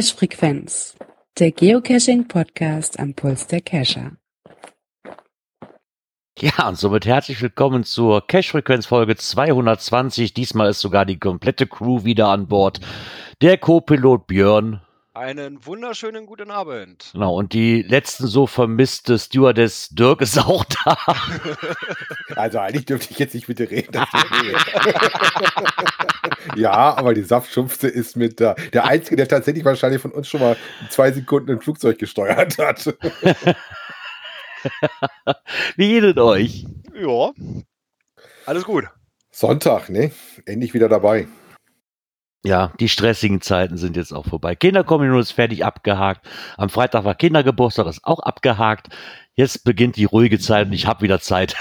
Cache Frequenz, der Geocaching Podcast am Puls der Cacher. Ja, und somit herzlich willkommen zur Cache Frequenz Folge 220. Diesmal ist sogar die komplette Crew wieder an Bord. Der Co-Pilot Björn. Einen wunderschönen guten Abend. Genau, und die letzten so vermisste Stewardess Dirk ist auch da. Also eigentlich dürfte ich jetzt nicht mit dir reden. ja, aber die Saftschupfte ist mit da. Der Einzige, der tatsächlich wahrscheinlich von uns schon mal zwei Sekunden ein Flugzeug gesteuert hat. Wie geht es euch? Ja, alles gut. Sonntag, ne? Endlich wieder dabei. Ja, die stressigen Zeiten sind jetzt auch vorbei. Kinderkommunion ist fertig abgehakt. Am Freitag war Kindergeburtstag, ist auch abgehakt. Jetzt beginnt die ruhige Zeit und ich habe wieder Zeit.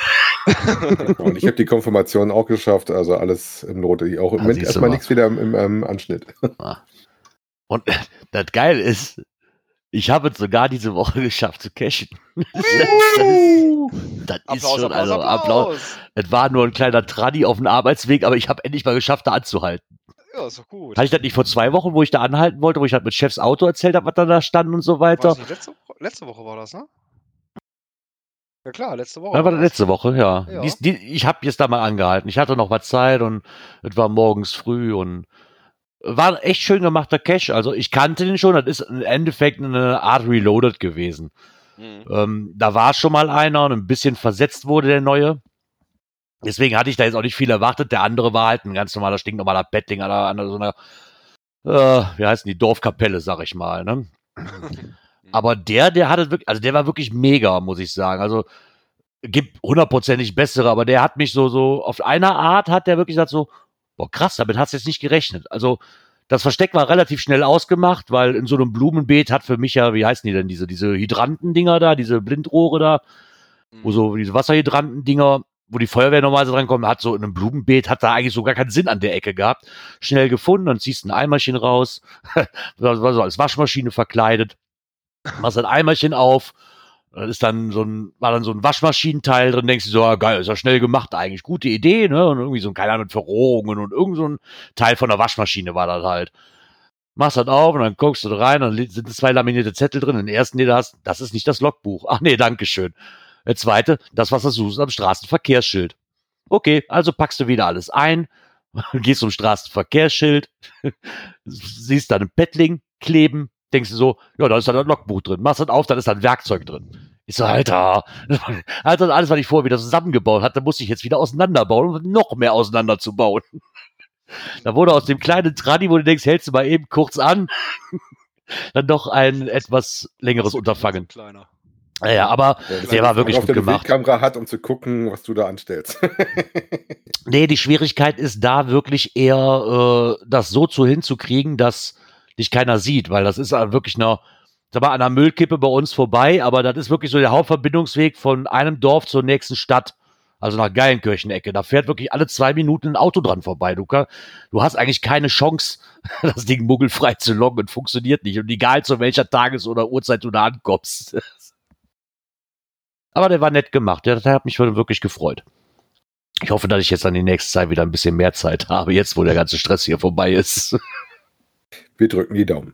und ich habe die Konfirmation auch geschafft, also alles im Not. Auch im Ah, Moment erstmal mal. nichts wieder im, im ähm, Anschnitt. Und das Geile ist, ich habe es sogar diese Woche geschafft zu cashen. Das ist, das ist Applaus, schon, Applaus, also Applaus. Applaus. Es war nur ein kleiner Traddy auf dem Arbeitsweg, aber ich habe endlich mal geschafft, da anzuhalten. Ja, ist doch gut. Hatte ich das nicht vor zwei Wochen, wo ich da anhalten wollte, wo ich halt mit Chefs Auto erzählt habe, was da, da stand und so weiter? letzte, Woche- letzte Woche war das, ne? Ja klar, letzte Woche. Ja, war das das. letzte Woche, ja. Ja. Dies, die, ich habe jetzt da mal angehalten. Ich hatte noch mal Zeit und es war morgens früh und war ein echt schön gemachter Cache. Also ich kannte den schon, das ist im Endeffekt eine Art Reloaded gewesen. Mhm. Ähm, da war schon mal einer und ein bisschen versetzt wurde der neue. Deswegen hatte ich da jetzt auch nicht viel erwartet. Der andere war halt ein ganz normaler, stinknormaler Bettling an, einer- an so einer, äh, wie heißt denn die, Dorfkapelle, sag ich mal. Ne? Aber der, der hatte wirklich, also der war wirklich mega, muss ich sagen. Also gibt hundertprozentig bessere, aber der hat mich so, so, auf einer Art hat der wirklich gesagt so, boah krass, damit hast du jetzt nicht gerechnet. Also das Versteck war relativ schnell ausgemacht, weil in so einem Blumenbeet hat für mich ja, wie heißen die denn, diese, diese Hydrantendinger da, diese Blindrohre da, Mhm. wo so diese Wasserhydrantendinger, wo die Feuerwehr normalerweise drankommt, hat so in einem Blumenbeet, hat da eigentlich so gar keinen Sinn an der Ecke gehabt. Schnell gefunden, dann ziehst du ein Eimerchen raus, war so als Waschmaschine verkleidet, machst ein Eimerchen auf, da ist dann so ein, war dann so ein Waschmaschinenteil drin, denkst du so, ah, geil, ist ja schnell gemacht, eigentlich gute Idee, ne? Und irgendwie so ein, keine Ahnung, mit Verrohungen und irgend so ein Teil von der Waschmaschine war das halt. Machst das auf und dann guckst du da rein, dann sind zwei laminierte Zettel drin. Den ersten, den du hast, das ist nicht das Logbuch. Ach nee, Dankeschön. Der zweite, das, was du suchst am Straßenverkehrsschild. Okay, also packst du wieder alles ein, gehst zum Straßenverkehrsschild, siehst da einen Pettling kleben, denkst du so, ja, da ist dann ein Logbuch drin. Machst das auf, dann ist da ein Werkzeug drin. Ich so, Alter, Alter, alles, was ich vorher wieder zusammengebaut hatte, musste ich jetzt wieder auseinanderbauen, um noch mehr auseinanderzubauen. Da wurde aus dem kleinen Tradi, wo du denkst, hältst du mal eben kurz an, dann doch ein etwas längeres Unterfangen. Kleiner. Ja, aber der war wirklich gut gemacht. Bildkamera hat, um zu gucken, was du da anstellst. Nee, die Schwierigkeit ist da wirklich eher, äh, das so zu hinzukriegen, dass dich keiner sieht, weil das ist halt wirklich eine, sag mal, an der Müllkippe bei uns vorbei, aber das ist wirklich so der Hauptverbindungsweg von einem Dorf zur nächsten Stadt. Also nach Geilenkirchen-Ecke. Da fährt wirklich alle zwei Minuten ein Auto dran vorbei. Du, kann, du hast eigentlich keine Chance, das Ding muggelfrei zu loggen und funktioniert nicht. Und egal zu welcher Tages- oder Uhrzeit du da ankommst. Aber der war nett gemacht. Der, der hat mich wirklich gefreut. Ich hoffe, dass ich jetzt an die nächste Zeit wieder ein bisschen mehr Zeit habe, jetzt wo der ganze Stress hier vorbei ist. Wir drücken die Daumen.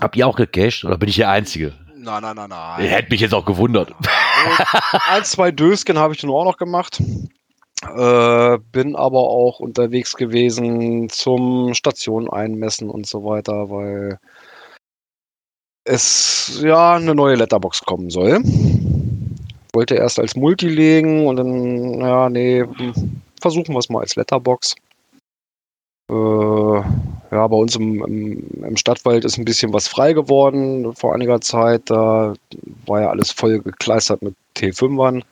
Habt ihr auch gecached oder bin ich der Einzige? Nein, nein, nein, nein. Ihr hättet mich jetzt auch gewundert. Ein, zwei Dösken habe ich dann auch noch gemacht. Äh, bin aber auch unterwegs gewesen zum Station einmessen und so weiter, weil es ja eine neue Letterbox kommen soll. Wollte erst als Multi legen und dann, ja, nee, versuchen wir es mal als Letterbox. Äh, ja, bei uns im, im, im Stadtwald ist ein bisschen was frei geworden vor einiger Zeit. Da war ja alles voll gekleistert mit T5ern.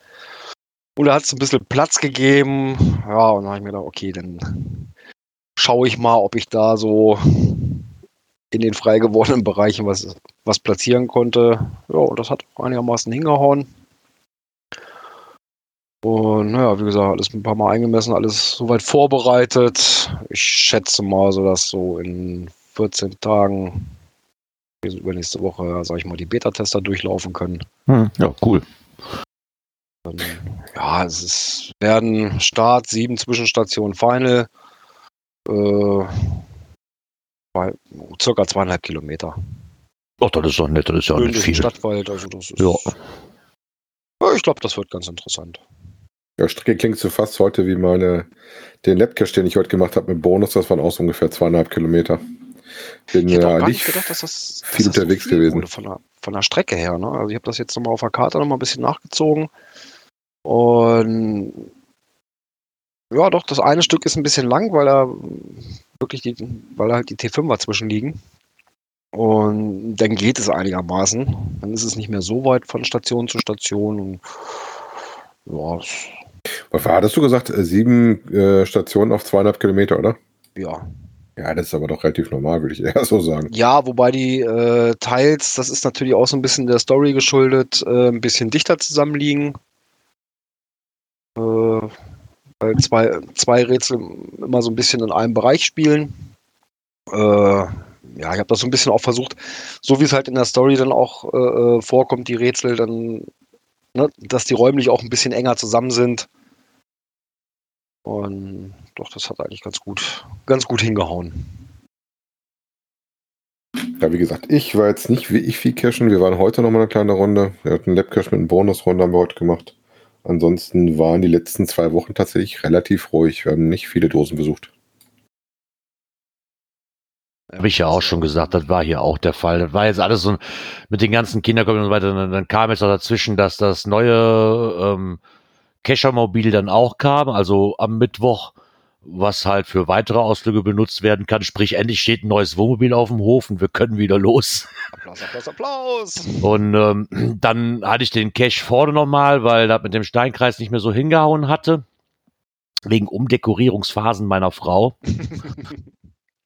Und da hat es ein bisschen Platz gegeben. Ja, und dann habe ich mir gedacht, okay, dann schaue ich mal, ob ich da so in den frei gewordenen Bereichen was, was platzieren konnte. Ja, und das hat auch einigermaßen hingehauen. Und naja, wie gesagt, alles ein paar Mal eingemessen, alles soweit vorbereitet. Ich schätze mal, so dass so in 14 Tagen, also übernächste Woche, sag ich mal, die Beta-Tester durchlaufen können. Hm, ja, cool. Dann, ja, es ist, werden Start, sieben Zwischenstationen Final. Äh, Zwei, circa zweieinhalb Kilometer. Ach, das ist doch nett, das ist ja auch nicht viel. Stadtwald, also das ist. Ja. Ja, ich glaube, das wird ganz interessant. Ja, Strecke klingt so fast heute wie meine, den Labcache, den ich heute gemacht habe mit Bonus. Das waren auch so ungefähr zweieinhalb Kilometer. Bin Ich ja gar nicht gedacht, dass das viel dass das unterwegs so viel gewesen. wurde Von der, von der Strecke her. Ne? Also ich habe das jetzt nochmal auf der Karte nochmal ein bisschen nachgezogen. Und ja, doch, das eine Stück ist ein bisschen lang, weil da wirklich die, weil da halt die T5er zwischen liegen. Und dann geht es einigermaßen. Dann ist es nicht mehr so weit von Station zu Station. Und ja, war, hattest du gesagt, äh, sieben äh, Stationen auf zweieinhalb Kilometer, oder? ja. Ja, das ist aber doch relativ normal, würde ich eher so sagen. Ja, wobei die äh, Teils, das ist natürlich auch so ein bisschen der Story geschuldet, äh, ein bisschen dichter zusammenliegen. Äh, zwei, zwei Rätsel immer so ein bisschen in einem Bereich spielen. Äh, ja, ich habe das so ein bisschen auch versucht, so wie es halt in der Story dann auch äh, äh, vorkommt, die Rätsel dann, ne, dass die räumlich auch ein bisschen enger zusammen sind. Und doch, das hat eigentlich ganz gut, ganz gut hingehauen. Ja, wie gesagt, ich war jetzt nicht wie ich viel cashen. Wir waren heute noch mal eine kleine Runde. Wir hatten Labcache mit einem Bonusrunde haben wir heute gemacht. Ansonsten waren die letzten zwei Wochen tatsächlich relativ ruhig. Wir haben nicht viele Dosen besucht. Habe ich ja auch schon gesagt, das war hier auch der Fall. Das war jetzt alles so mit den ganzen Kinderkommen und so weiter. Dann, dann kam jetzt noch dazwischen, dass das neue ähm, Keschermobil dann auch kam, also am Mittwoch, was halt für weitere Ausflüge benutzt werden kann. Sprich, endlich steht ein neues Wohnmobil auf dem Hof und wir können wieder los. Applaus, Applaus, Applaus! Und ähm, dann hatte ich den Cache vorne nochmal, weil das mit dem Steinkreis nicht mehr so hingehauen hatte. Wegen Umdekorierungsphasen meiner Frau.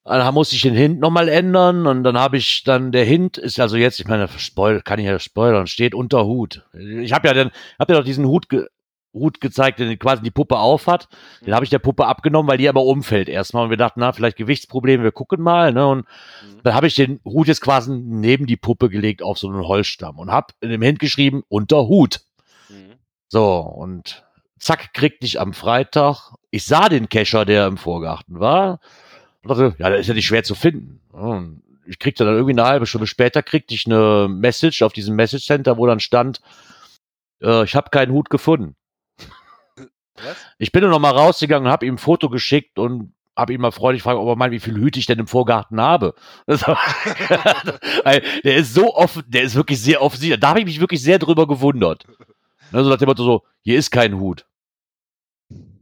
Dann musste ich den Hint nochmal ändern und dann habe ich dann, der Hint ist also jetzt, ich meine, Spoil, kann ich ja spoilern, steht unter Hut. Ich habe ja dann, habe ja noch diesen Hut, ge, Hut gezeigt, den quasi die Puppe aufhat. Den habe ich der Puppe abgenommen, weil die aber umfällt erstmal und wir dachten, na, vielleicht Gewichtsprobleme, wir gucken mal, ne, und dann habe ich den Hut jetzt quasi neben die Puppe gelegt auf so einen Holzstamm und habe in dem Hint geschrieben, unter Hut. Mhm. So, und zack, kriegte ich am Freitag, ich sah den Kescher, der im Vorgarten war, und dachte, ja, der ist ja nicht schwer zu finden. Und ich kriegte dann irgendwie eine halbe Stunde später, kriegte ich eine Message auf diesem Message Center, wo dann stand, äh, ich habe keinen Hut gefunden. Was? Ich bin nur noch mal rausgegangen und habe ihm ein Foto geschickt und habe ihn mal freundlich gefragt, ob er meint, wie viel Hüte ich denn im Vorgarten habe. Der ist so offen, der ist wirklich sehr offensichtlich. Da habe ich mich wirklich sehr drüber gewundert. Also nach dem Motto so, hier ist kein Hut.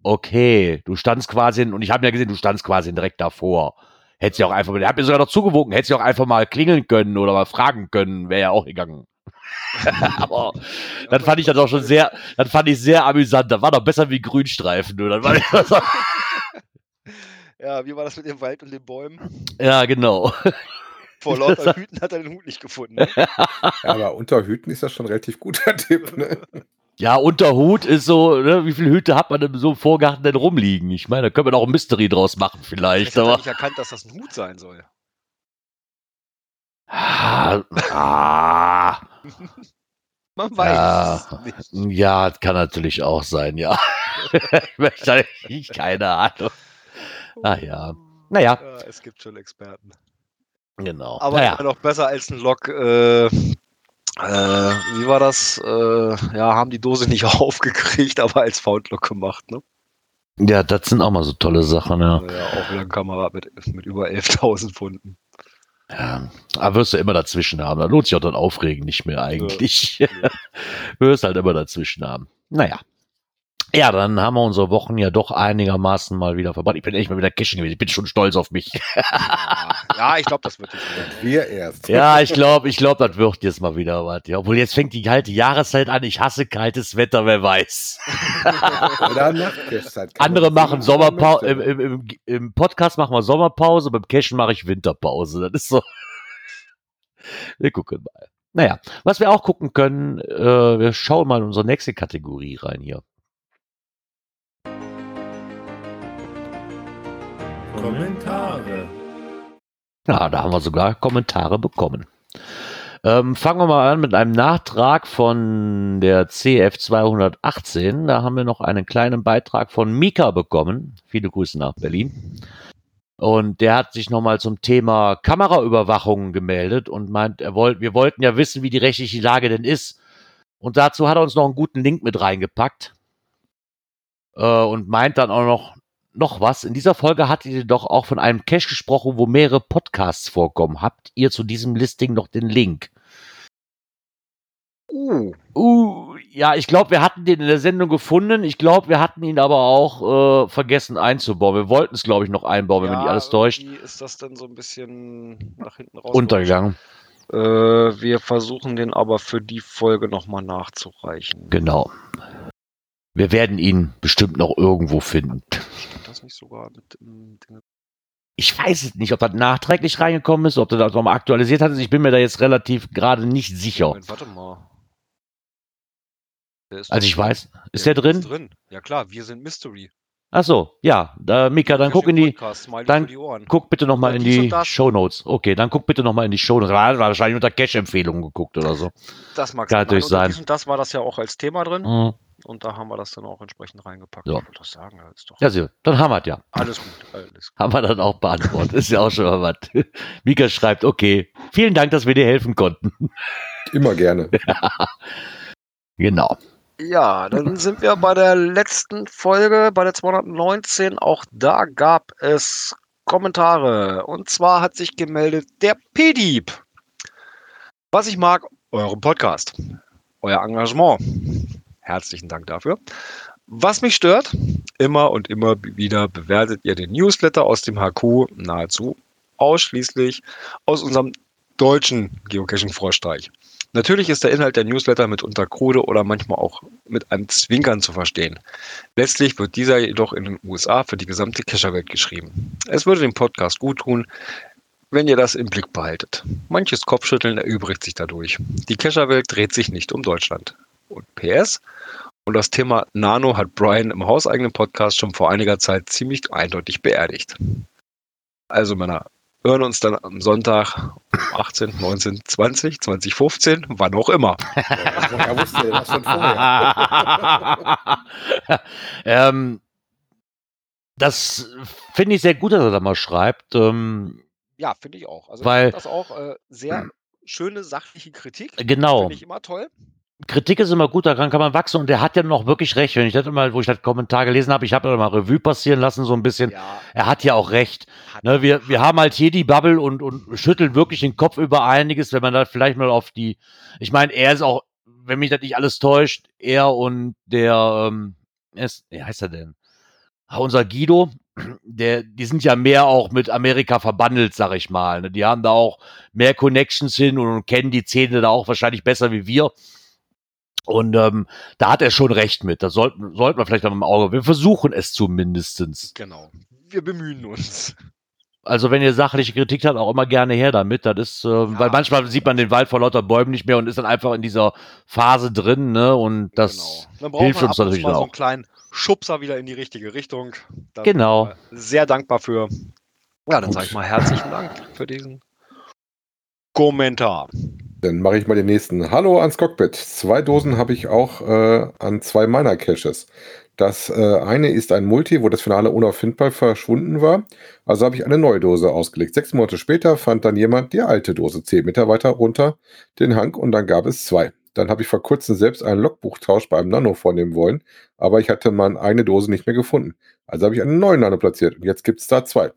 Okay, du standst quasi, und ich habe ja gesehen, du standst quasi direkt davor. Hättest ja auch einfach, der hat mir sogar noch zugewunken, hättest ja auch einfach mal klingeln können oder mal fragen können, wäre ja auch gegangen. Aber dann fand ich das auch schon sehr, dann fand ich sehr amüsant. Das war doch besser wie Grünstreifen, du. Dann war Ja, wie war das mit dem Wald und den Bäumen? ja, genau. Vor lauter Hüten hat er den Hut nicht gefunden. ne? Ja, aber unter Hüten ist das schon ein relativ guter Tipp. Ne? Ja, unter Hut ist so, ne, wie viele Hüte hat man in so einem Vorgarten denn rumliegen? Ich meine, da können wir auch ein Mystery draus machen vielleicht, Vielleicht hat er aber. nicht erkannt, dass das ein Hut sein soll. Ah, ah, Man weiß Ja. es nicht. ja, das kann natürlich auch sein, ja. ich möchte nicht, keine Ahnung. Ah ja. Naja, Ja, es gibt schon Experten. genau. Aber naja. immer noch besser als ein Lok. Äh, äh, wie war das? Äh, ja, haben die Dose nicht aufgekriegt, aber als Foundlock gemacht, ne? Ja, das sind auch mal so tolle Sachen, ja. Ja, auch wieder ein Kamerad mit, mit über 11.000 Pfunden. Ja. Aber wirst du immer dazwischen haben. Da lohnt sich auch dann Aufregen nicht mehr eigentlich. Ja. wirst halt immer dazwischen haben. Naja. Ja, dann haben wir unsere Wochen ja doch einigermaßen mal wieder verbracht. Ich bin echt mal wieder Cashen gewesen. Ich bin schon stolz auf mich. Ja, ja ich glaube, das wird wieder. Wir erst. Ja, ich glaube, ich glaube, das wird jetzt mal wieder was. Ja, obwohl jetzt fängt die kalte Jahreszeit an. Ich hasse kaltes Wetter, wer weiß. Oder Nachtcashzeit. Kann Andere machen Sommerpause. im, im, Im Podcast machen wir Sommerpause, beim Cashen mache ich Winterpause. Das ist so. Wir gucken mal. Naja, was wir auch gucken können, äh, wir schauen mal in unsere nächste Kategorie rein hier. Kommentare. Ja, da haben wir sogar Kommentare bekommen. Ähm, fangen wir mal an mit einem Nachtrag von der CF 218. Da haben wir noch einen kleinen Beitrag von Mika bekommen. Viele Grüße nach Berlin. Und der hat sich nochmal zum Thema Kameraüberwachung gemeldet und meint, er wollt, wir wollten ja wissen, wie die rechtliche Lage denn ist. Und dazu hat er uns noch einen guten Link mit reingepackt. Äh, und meint dann auch noch, noch was. In dieser Folge hattet ihr doch auch von einem Cache gesprochen, wo mehrere Podcasts vorkommen. Habt ihr zu diesem Listing noch den Link? Uh, Uh, ja, ich glaube, wir hatten den in der Sendung gefunden. Ich glaube, wir hatten ihn aber auch äh, vergessen einzubauen. Wir wollten es, glaube ich, noch einbauen, wenn mich nicht alles täuscht. Wie ist das denn so ein bisschen nach hinten raus? Untergegangen. Äh, wir versuchen den aber für die Folge nochmal nachzureichen. Genau. Wir werden ihn bestimmt noch irgendwo finden. Das nicht sogar mit im Ding? Ich weiß es nicht, ob das nachträglich reingekommen ist, ob das das nochmal aktualisiert hat. Ich bin mir da jetzt relativ gerade nicht sicher. Moment, warte mal. Der Also ich weiß, ist der drin? Ist drin. Ja klar, wir sind Mystery. Ach so, ja. Da, Mika, dann guck in die, Podcast, dann die guck bitte nochmal Oder in dies und die das. Shownotes. Okay, dann guck bitte nochmal in die Shownotes. Er hat wahrscheinlich unter Cash-Empfehlungen geguckt oder so. Das mag Kann sein. natürlich sein. Und das war das ja auch als Thema drin. Mhm. Und da haben wir das dann auch entsprechend reingepackt. So. Ich wollte das sagen, ja, ist doch Ja, sieh, dann haben wir es ja. alles gut. Alles gut. Haben wir dann auch beantwortet. Ist ja auch schon mal was. Mika schreibt, okay, vielen Dank, dass wir dir helfen konnten. Immer gerne. Genau. Ja, dann sind wir bei der letzten Folge, bei der 219. Auch da gab es Kommentare. Und zwar hat sich gemeldet der P-Dieb. Was ich mag, euren Podcast, euer Engagement. Herzlichen Dank dafür. Was mich stört, immer und immer wieder bewertet ihr den Newsletter aus dem HQ nahezu ausschließlich aus unserem deutschen Geocaching-Vorstreich. Natürlich ist der Inhalt der Newsletter mitunter krude oder manchmal auch mit einem Zwinkern zu verstehen. Letztlich wird dieser jedoch in den USA für die gesamte Cacherwelt geschrieben. Es würde dem Podcast gut tun, wenn ihr das im Blick behaltet. Manches Kopfschütteln erübrigt sich dadurch. Die Cacherwelt dreht sich nicht um Deutschland. Und PS, und das Thema Nano hat Brian im hauseigenen Podcast schon vor einiger Zeit ziemlich eindeutig beerdigt. Also Männer, hören uns dann am Sonntag um 18, 19, 20, 2015, wann auch immer. Er wusste das schon vorher. ähm, das finde ich sehr gut, dass er da mal schreibt. Ähm, Ja, finde ich auch. Also Weil- das auch äh, sehr schöne sachliche Kritik. genau. Finde ich immer toll. Kritik ist immer gut, daran kann man wachsen und der hat ja noch wirklich recht. Wenn ich das mal, wo ich das Kommentar gelesen habe, ich habe da mal Revue passieren lassen, so ein bisschen. Ja, Er hat ja auch recht. Ne, wir, wir haben halt hier die Bubble und, und schütteln wirklich den Kopf über einiges, wenn man da vielleicht mal auf die. Ich meine, er ist auch, wenn mich das nicht alles täuscht, er und der, ähm, ist, wie heißt er denn? Ah, unser Guido, der, die sind ja mehr auch mit Amerika verbandelt, sag ich mal. Ne? Die haben da auch mehr Connections hin und, und kennen die Szene da auch wahrscheinlich besser wie wir. Und ähm, da hat er schon recht mit. Da sollten, sollten wir vielleicht noch im Auge. Wir versuchen es zumindestens. Genau. Wir bemühen uns. Also wenn ihr sachliche Kritik habt, auch immer gerne her damit. Das ist, äh, weil manchmal sieht man den Wald vor lauter Bäumen nicht mehr und ist dann einfach in dieser Phase drin, ne? Und das genau. Hilft uns natürlich mal so auch. einen kleinen Schubser wieder in die richtige Richtung. Da Genau. Sehr dankbar für. Ja, dann sage ich mal herzlichen Dank für diesen Kommentar. Dann mache ich mal den nächsten. Hallo ans Cockpit. Zwei Dosen habe ich auch äh, an zwei meiner Caches. Das äh, eine ist ein Multi, wo das Finale unauffindbar verschwunden war. Also habe ich eine neue Dose ausgelegt. Sechs Monate später fand dann jemand die alte Dose zehn Meter weiter runter den Hang und dann gab es zwei. Dann habe ich vor kurzem selbst einen Logbuchtausch bei einem Nano vornehmen wollen, aber ich hatte meine eine Dose nicht mehr gefunden. Also habe ich einen neuen Nano platziert und jetzt gibt es da zwei.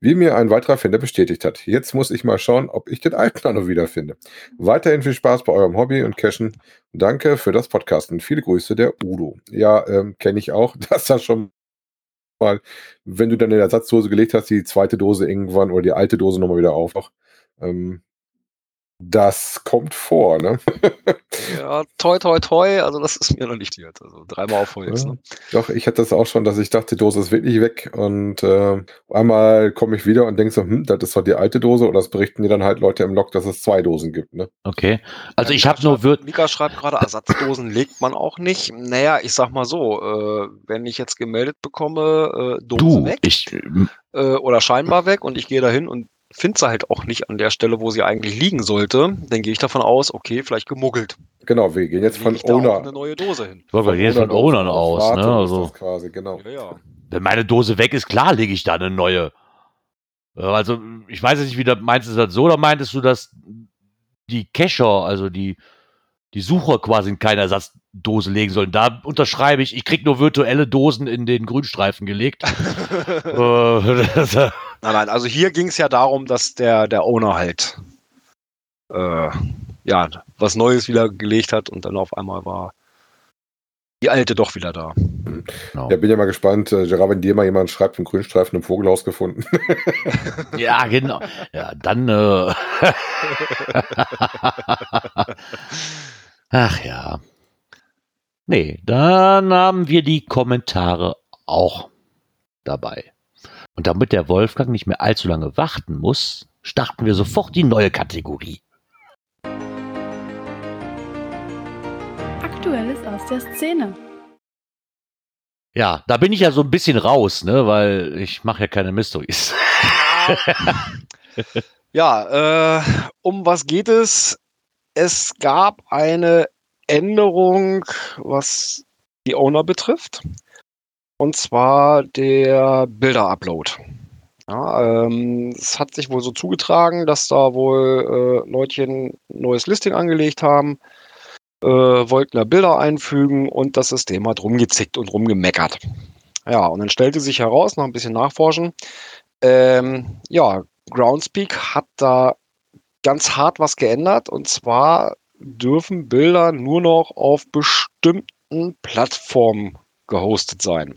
Wie mir ein weiterer Finder bestätigt hat. Jetzt muss ich mal schauen, ob ich den alten Nano wiederfinde. Weiterhin viel Spaß bei eurem Hobby und Cashen. Danke für das Podcasten. Viele Grüße, der Udo. Ja, ähm, kenne ich auch, das schon mal, wenn du dann in der Ersatzdose gelegt hast, die zweite Dose irgendwann oder die alte Dose nochmal wieder auf. Ähm, das kommt vor, ne? Ja, toi, toi, toi. Also, das ist mir noch nicht passiert. Also, dreimal auf Holz. Ja. Ne? Doch, ich hatte das auch schon, dass ich dachte, die Dose ist wirklich weg und äh, einmal komme ich wieder und denke so, hm, das ist doch die alte Dose oder das berichten dir dann halt Leute im Log, dass es zwei Dosen gibt, ne? okay. Also Ja, ich habe nur schreibt-. Mika schreibt gerade, Ersatzdosen legt man auch nicht. Naja, ich sag mal so, äh, wenn ich jetzt gemeldet bekomme, äh, Dose Du, weg ich, äh, oder scheinbar weg und ich gehe dahin und finde sie halt auch nicht an der Stelle, wo sie eigentlich liegen sollte, dann gehe ich davon aus, okay, vielleicht gemuggelt. Genau, wir gehen jetzt von Owner. eine neue Dose hin. wollte jetzt von Ownern aus, Wartung ne? Also, quasi, genau. Ja, ja. wenn meine Dose weg ist, klar lege ich da eine neue. Also, ich weiß jetzt nicht, wie du meinst du das so oder meintest du, dass die Cacher, also die, die Sucher quasi in keine Ersatzdose legen sollen? Da unterschreibe ich, ich krieg nur virtuelle Dosen in den Grünstreifen gelegt. äh, das, äh, Nein, nein, also hier ging es ja darum, dass der, der Owner halt äh, ja, was Neues wieder gelegt hat und dann auf einmal war die alte doch wieder da. genau. Ja, bin ja mal gespannt. Äh, Gerard, wenn dir mal jemand schreibt, einen Grünstreifen im Vogelhaus gefunden. Ja, genau. Ja, dann. Äh Ach ja. Nee, dann haben wir die Kommentare auch dabei. Und damit der Wolfgang nicht mehr allzu lange warten muss, starten wir sofort die neue Kategorie. Aktuelles aus der Szene. Ja, da bin ich ja so ein bisschen raus, ne, weil ich mache ja keine Mysteries. Ja, äh, um was geht es? Es gab eine Änderung, was die Owner betrifft. Und zwar der Bilder-Upload. Ja, ähm, es hat sich wohl so zugetragen, dass da wohl äh, Leutchen neues Listing angelegt haben, äh, wollten da Bilder einfügen und das System hat rumgezickt und rumgemeckert. Ja, und dann stellte sich heraus, nach ein bisschen Nachforschen, ähm, ja, Groundspeak hat da ganz hart was geändert und zwar dürfen Bilder nur noch auf bestimmten Plattformen gehostet sein.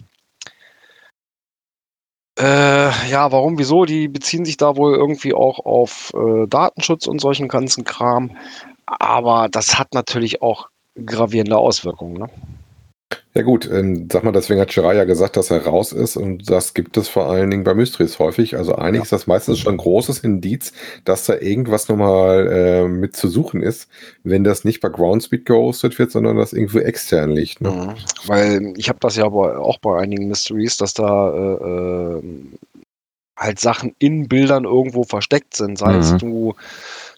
Äh, ja, warum, wieso? Die beziehen sich da wohl irgendwie auch auf äh, Datenschutz und solchen ganzen Kram. Aber das hat natürlich auch gravierende Auswirkungen. Ne? Ja gut, ähm, sag mal, deswegen hat Shirai ja gesagt, dass er raus ist und das gibt es vor allen Dingen bei Mysteries häufig. Also eigentlich Ja. ist das meistens schon ein großes Indiz, dass da irgendwas nochmal äh, mit zu suchen ist, wenn das nicht bei Groundspeed gehostet wird, sondern das irgendwo extern liegt. Ne? Mhm. Weil ich habe das ja bei, auch bei einigen Mysteries, dass da äh, äh, halt Sachen in Bildern irgendwo versteckt sind. Sei es Mhm. du,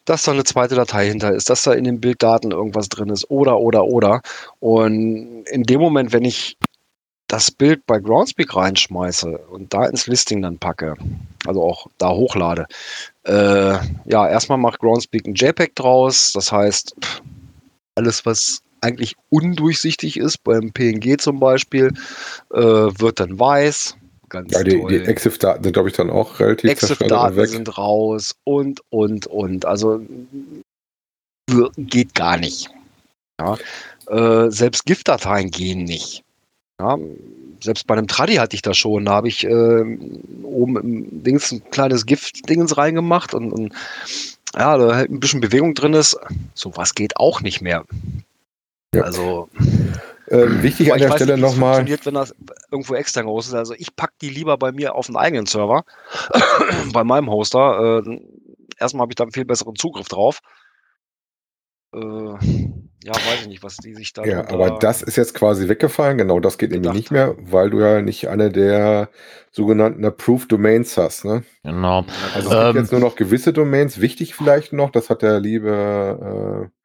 dass da eine zweite Datei hinter ist, dass da in den Bilddaten irgendwas drin ist oder, oder, oder. Und in dem Moment, wenn ich das Bild bei Groundspeak reinschmeiße und da ins Listing dann packe, also auch da hochlade, äh, ja, erstmal macht Groundspeak ein JPEG draus. Das heißt, alles, was eigentlich undurchsichtig ist, beim PNG zum Beispiel, äh, wird dann weiß. Ganz Ja, die, toll. die EXIF-Daten sind, glaube ich, dann auch relativ Exif-Daten sind raus und, und, und. Also geht gar nicht. Ja. Äh, selbst GIF-Dateien gehen nicht. Ja. Selbst bei einem Tradi hatte ich das schon. Da habe ich äh, oben im Dings ein kleines GIF-Dingens reingemacht und, und ja, da halt ein bisschen Bewegung drin ist. Sowas geht auch nicht mehr. Ja. Also Ähm, wichtig aber an ich der weiß Stelle nicht, wie es nochmal, funktioniert, wenn das irgendwo extern gehostet ist. Also ich packe die lieber bei mir auf einen eigenen Server, bei meinem Hoster. Äh, erstmal habe ich da einen viel besseren Zugriff drauf. Äh, ja, weiß ich nicht, was die sich da. Ja, aber das ist jetzt quasi weggefallen. Genau, das geht nämlich nicht mehr, weil du ja nicht eine der sogenannten Approved Domains hast. Ne? Genau. Also es Ähm, gibt jetzt nur noch gewisse Domains. Wichtig vielleicht noch, das hat der liebe äh,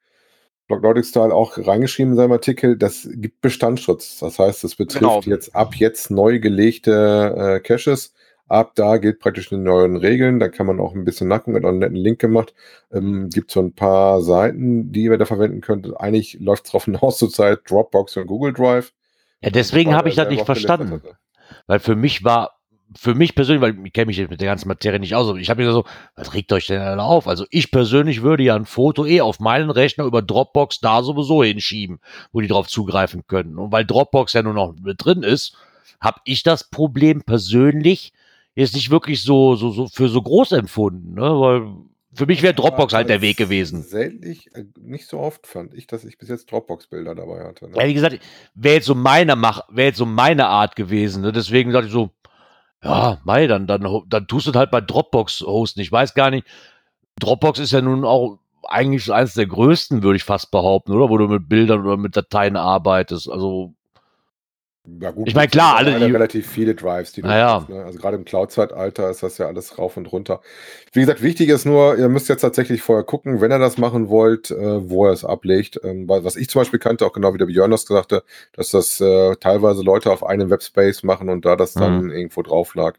Blocklogic Style auch reingeschrieben in seinem Artikel, das gibt Bestandsschutz. Das heißt, es betrifft Genau. jetzt ab jetzt neu gelegte äh, Caches. Ab da gilt praktisch die neuen Regeln. Da kann man auch ein bisschen nachgucken. Hat auch einen netten Link gemacht. Ähm, gibt so ein paar Seiten, die ihr da verwenden könnt. Eigentlich läuft es darauf hinaus zurzeit Dropbox und Google Drive. Ja, deswegen habe ich das nicht verstanden. Weil für mich war, für mich persönlich, weil ich kenne mich jetzt mit der ganzen Materie nicht aus, aber ich habe mir so, was regt euch denn alle auf? Also ich persönlich würde ja ein Foto eh auf meinen Rechner über Dropbox da sowieso hinschieben, wo die drauf zugreifen können. Und weil Dropbox ja nur noch mit drin ist, habe ich das Problem persönlich jetzt nicht wirklich so, so, so für so groß empfunden, ne? Weil für mich wäre Dropbox halt der Weg gewesen. Selten, äh, nicht so oft fand ich, dass ich bis jetzt Dropbox-Bilder dabei hatte. Ne? Ja, wie gesagt, wäre jetzt so meine Mach, wäre jetzt so meine Art gewesen. Ne? Deswegen sagte ich so, ja, Mai, dann, dann, dann tust du halt bei Dropbox hosten. Ich weiß gar nicht. Dropbox ist ja nun auch eigentlich eines der größten, würde ich fast behaupten, oder? Wo du mit Bildern oder mit Dateien arbeitest. Also, Ja, gut, Ich meine, klar, alle, die- relativ viele Drives, die du Naja. hast, ne? Also gerade im Cloud-Zeitalter ist das ja alles rauf und runter. Wie gesagt, wichtig ist nur, ihr müsst jetzt tatsächlich vorher gucken, wenn ihr das machen wollt, äh, wo ihr es ablegt. Ähm, was ich zum Beispiel kannte, auch genau wie der Björn das gesagt hat, dass das äh, teilweise Leute auf einem Webspace machen und da das dann Mhm. irgendwo drauf lag.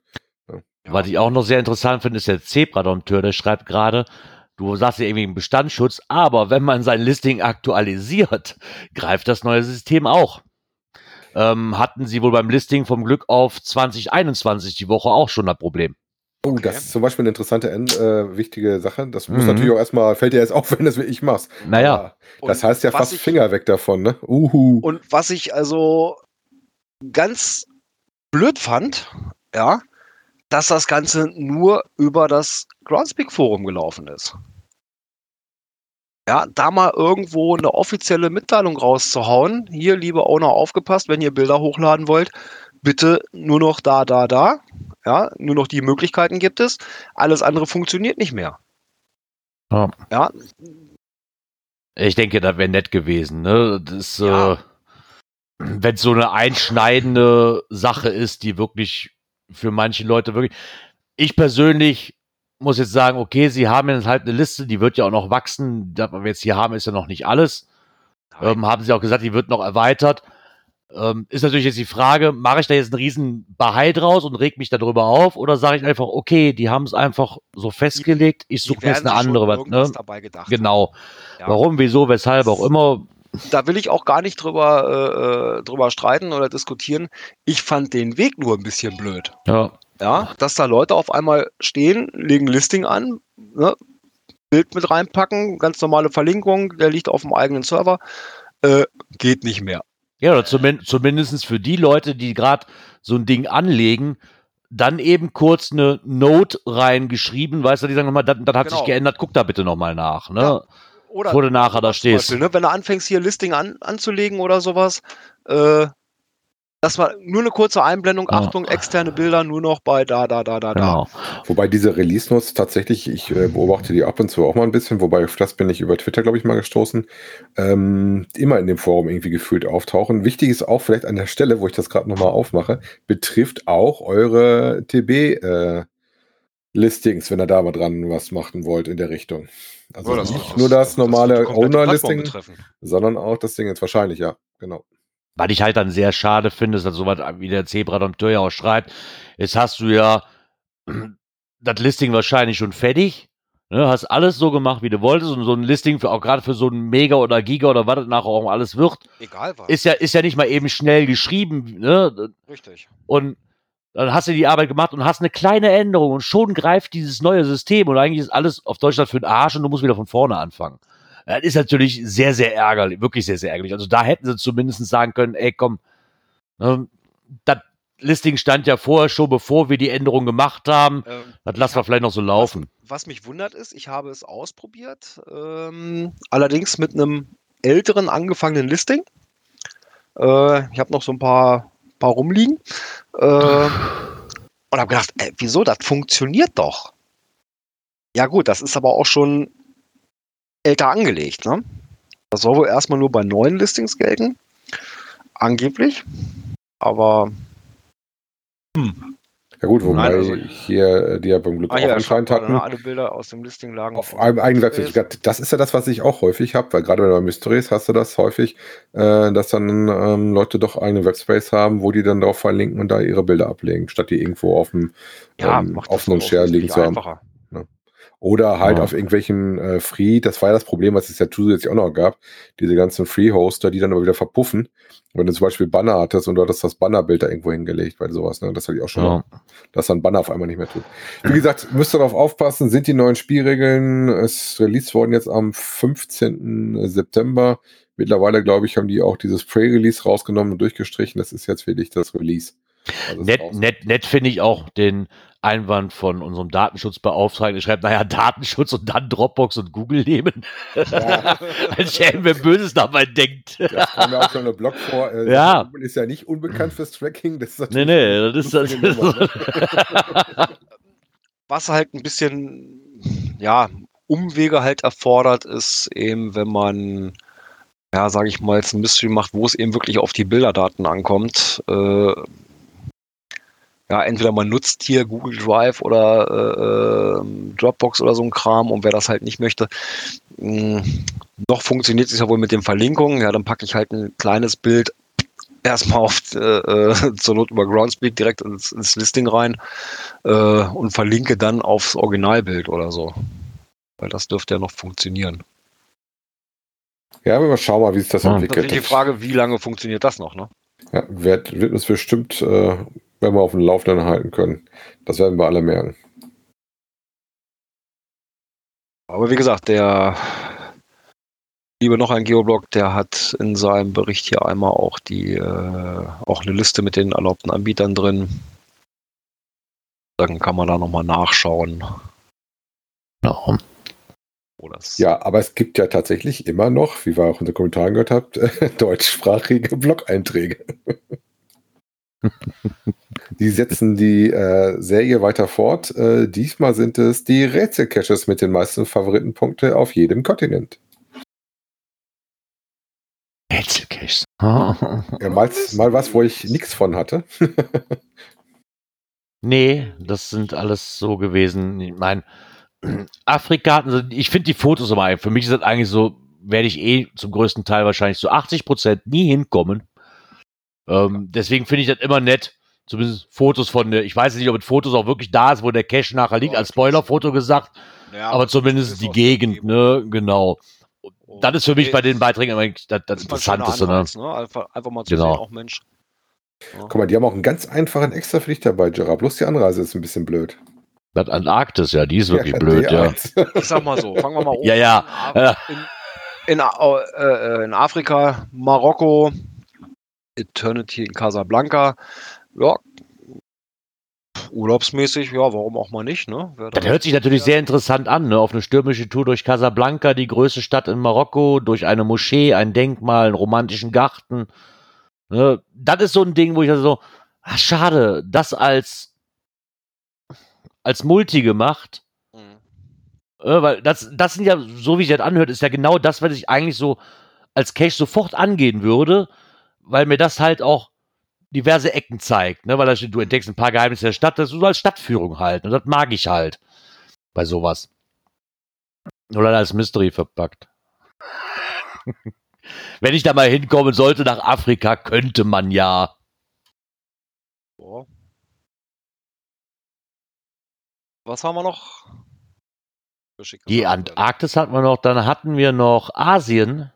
Was ich auch noch sehr interessant finde, ist der Zebra-Dompteur, der schreibt gerade, du sagst ja irgendwie einen Bestandsschutz, aber wenn man sein Listing aktualisiert, greift das neue System auch. Ähm, hatten sie wohl beim Listing vom Glück auf 2021 die Woche auch schon das Problem. Oh, Okay. das ist zum Beispiel eine interessante, äh, wichtige Sache. Das muss Mhm. natürlich auch erstmal, fällt dir jetzt auf, wenn du das wie ich machst. Naja, Das Und heißt ja fast ich- Finger weg davon, ne? Uhu. Und was ich also ganz blöd fand, ja, dass das Ganze nur über das Groundspeak Forum gelaufen ist. Ja, da mal irgendwo eine offizielle Mitteilung rauszuhauen. Hier, liebe Owner, aufgepasst, wenn ihr Bilder hochladen wollt, bitte nur noch da, da, da. Ja, nur noch die Möglichkeiten gibt es. Alles andere funktioniert nicht mehr. Ja. Ja, ich denke, das wäre nett gewesen. Ne? Das, Ja. äh, wenn so eine einschneidende Sache ist, die wirklich für manche Leute wirklich. Ich persönlich muss jetzt sagen, okay, sie haben jetzt halt eine Liste, die wird ja auch noch wachsen. Das, was wir jetzt hier haben, ist ja noch nicht alles. Ähm, haben sie auch gesagt, die wird noch erweitert. Ähm, ist natürlich jetzt die Frage, mache ich da jetzt einen riesen Bahai draus und reg mich darüber auf oder sage ich einfach, okay, die haben es einfach so festgelegt, ich suche jetzt eine andere, was, ne? dabei gedacht. Genau. Ja. Warum, wieso, weshalb auch immer. da will ich auch gar nicht drüber, äh, äh, drüber streiten oder diskutieren. Ich fand den Weg nur ein bisschen blöd. Ja. Ja, dass da Leute auf einmal stehen, legen Listing an, ne, Bild mit reinpacken, ganz normale Verlinkung, der liegt auf dem eigenen Server, äh, geht nicht mehr. Ja, oder zumin zumindest für die Leute, die gerade so ein Ding anlegen, dann eben kurz eine Note reingeschrieben, weißt du, die sagen nochmal, das, das hat Genau. sich geändert, guck da bitte nochmal nach, ne? Ja. Oder Wo du nachher da stehst. Beispiel, ne, wenn du anfängst, hier Listing an, anzulegen oder sowas, äh, dass man nur eine kurze Einblendung, Ja. Achtung, externe Bilder nur noch bei da, da, da, da, da. Genau. Wobei diese Release-Notes tatsächlich, ich äh, beobachte die ab und zu auch mal ein bisschen, wobei auf das bin ich über Twitter, glaube ich, mal gestoßen, ähm, immer in dem Forum irgendwie gefühlt auftauchen. Wichtig ist auch vielleicht an der Stelle, wo ich das gerade nochmal aufmache, betrifft auch eure TB-Listings, wenn ihr da mal dran was machen wollt in der Richtung. Also das- nicht das- nur das, das normale Owner-Listing, betreffen. sondern auch das Ding jetzt wahrscheinlich, ja, genau. Was ich halt dann sehr schade finde, ist, dass sowas wie der Zebra Dompteur ja auch schreibt, jetzt hast du ja das Listing wahrscheinlich schon fertig, ne, hast alles so gemacht, wie du wolltest und so ein Listing für auch gerade für so ein Mega oder Giga oder was das nachher auch alles wird, Egal was. ist ja ist ja nicht mal eben schnell geschrieben, ne? Richtig. Und dann hast du die Arbeit gemacht und hast eine kleine Änderung und schon greift dieses neue System und eigentlich ist alles auf Deutschland für den Arsch und du musst wieder von vorne anfangen. Das ist natürlich sehr, sehr ärgerlich, wirklich sehr, sehr ärgerlich. Also da hätten sie zumindest sagen können, ey, komm, ne, das Listing stand ja vorher schon, bevor wir die Änderung gemacht haben. Ähm, Das lassen wir vielleicht noch so laufen. was mich wundert ist, ich habe es ausprobiert, ähm, allerdings mit einem älteren angefangenen Listing. Äh, ich habe noch so ein paar, paar rumliegen äh, und habe gedacht, ey, wieso, das funktioniert doch. Ja gut, das ist aber auch schon älter angelegt. Ne? Das soll wohl erstmal nur bei neuen Listings gelten, angeblich. Aber Ja gut, wobei Nein, also- hier äh, die ja beim Glück ah, auch hier, anscheinend hatten. alle Bilder aus dem Listing lagen Auf einem eigenen Website. Das ist ja das, was ich auch häufig habe, weil gerade bei Mysteries hast du das häufig, äh, dass dann ähm, Leute doch eigene Webspace haben, wo die dann drauf verlinken und da ihre Bilder ablegen, statt die irgendwo auf dem ja, ähm, auch Share liegen zu haben. einfacher. Oder halt Ja. auf irgendwelchen äh, Free, das war ja das Problem, was es ja zusätzlich auch noch gab, diese ganzen Free-Hoster, die dann aber wieder verpuffen. Wenn du zum Beispiel Banner hattest und du hattest das Bannerbild da irgendwo hingelegt, weil sowas, ne? Das hatte ich auch schon Ja. dass dann Banner auf einmal nicht mehr tut. Wie gesagt, müsst ihr darauf aufpassen, sind die neuen Spielregeln, es released worden jetzt am 15. September. Mittlerweile, glaube ich, haben die auch dieses Pre-Release rausgenommen und durchgestrichen. Das ist jetzt wirklich das Release. Also Nett, nett, nett finde ich auch den Einwand von unserem Datenschutzbeauftragten. Der schreibt, naja, Datenschutz und dann Dropbox und Google nehmen. Ja. Ein Schelm, wer Böses dabei denkt. Das kam mir auch schon im Blog vor. Äh, Ja. Google ist ja nicht unbekannt fürs Tracking. Das ist Nee, nee, das ist das. Was halt ein bisschen, ja, Umwege halt erfordert, ist eben, wenn man, ja, sage ich mal, jetzt ein Mystery macht, wo es eben wirklich auf die Bilderdaten ankommt. Äh, ja, entweder man nutzt hier Google Drive oder äh, ähm, Dropbox oder so ein Kram und wer das halt nicht möchte, mh, noch funktioniert es ja wohl mit den Verlinkungen. Ja, dann packe ich halt ein kleines Bild erstmal auf äh, äh, zur Not über Groundspeak direkt ins, ins Listing rein äh, und verlinke dann aufs Originalbild oder so. Weil das dürfte ja noch funktionieren. Ja, aber wir schauen mal, wie sich das Ah. entwickelt. Natürlich die Frage, wie lange funktioniert das noch, ne? Ja, wird, wird uns bestimmt, äh, wenn wir auf dem Laufenden halten können. Das werden wir alle merken. Aber wie gesagt, der liebe noch ein Geoblog, der hat in seinem Bericht hier einmal auch die äh, auch eine Liste mit den erlaubten Anbietern drin. Dann kann man da nochmal nachschauen, Genau. wo das. Ja, aber es gibt ja tatsächlich immer noch, wie wir auch in den Kommentaren gehört habt, deutschsprachige Blog-Einträge. die setzen die äh, Serie weiter fort. Äh, diesmal sind es die Rätselcaches mit den meisten Favoritenpunkte auf jedem Kontinent. Rätselcache. Ja, mal, mal was, wo ich nichts von hatte. Nee, das sind alles so gewesen. Ich meine, Afrika, ich finde die Fotos immer, für mich ist das eigentlich so, werde ich eh zum größten Teil wahrscheinlich zu 80 Prozent nie hinkommen. Ähm, deswegen finde ich das immer nett, zumindest Fotos von der, ich weiß nicht, ob es Fotos auch wirklich da ist, wo der Cache nachher liegt, Ja, als Spoilerfoto gesagt, Ja, aber zumindest ist die Gegend, ne, genau. Und Das ist für mich bei den Beiträgen immer das, das das Interessanteste, ne? Anreiz, ne? Einfach, einfach mal zu Genau. sehen, auch Mensch. Guck mal, die haben auch einen ganz einfachen extra für dich dabei, Gerard. Bloß die Anreise ist ein bisschen blöd. Das Antarktis, ja, die ist wirklich Ja, blöd, ja. D1. Ich sag mal so, fangen wir mal oben Ja, ja. an. In, in, äh, in Afrika, Marokko, Eternity in Casablanca. Ja, urlaubsmäßig, ja, warum auch mal nicht, ne? Das hört sich natürlich sehr interessant an, ne? Auf eine stürmische Tour durch Casablanca, die größte Stadt in Marokko, durch eine Moschee, ein Denkmal, einen romantischen Garten. Ne? Das ist so ein Ding, wo ich also so, ach, schade, das als, als Multi gemacht. Mhm. Äh, weil das, das sind ja, so wie sich das anhört, ist ja genau das, was ich eigentlich so als Cache sofort angehen würde, weil mir das halt auch diverse Ecken zeigt, ne? Weil da steht, du entdeckst ein paar Geheimnisse der Stadt, das ist so als Stadtführung halt. Und das mag ich halt bei sowas. Oder als Mystery verpackt. Wenn ich da mal hinkommen sollte nach Afrika, könnte man ja. Ja. Was haben wir noch? Die. Antarktis hatten wir noch, dann hatten wir noch Asien.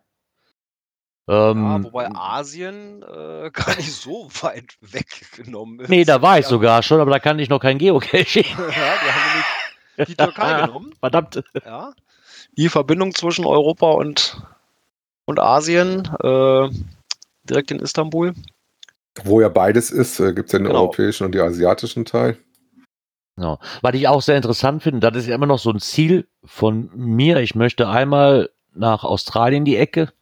Ähm, Ja, wobei Asien äh, gar nicht so weit weggenommen ist. nee, da war ich Ja, sogar schon, aber da kann ich noch kein Geocaching. ja, die haben nämlich die Türkei genommen. Verdammt. Ja. Die Verbindung zwischen Europa und, und Asien, äh, direkt in Istanbul. Wo ja beides ist, äh, gibt es ja den Genau. europäischen und den asiatischen Teil. Genau. Was ich auch sehr interessant finde, das ist ja immer noch so ein Ziel von mir. Ich möchte einmal nach Australien die Ecke.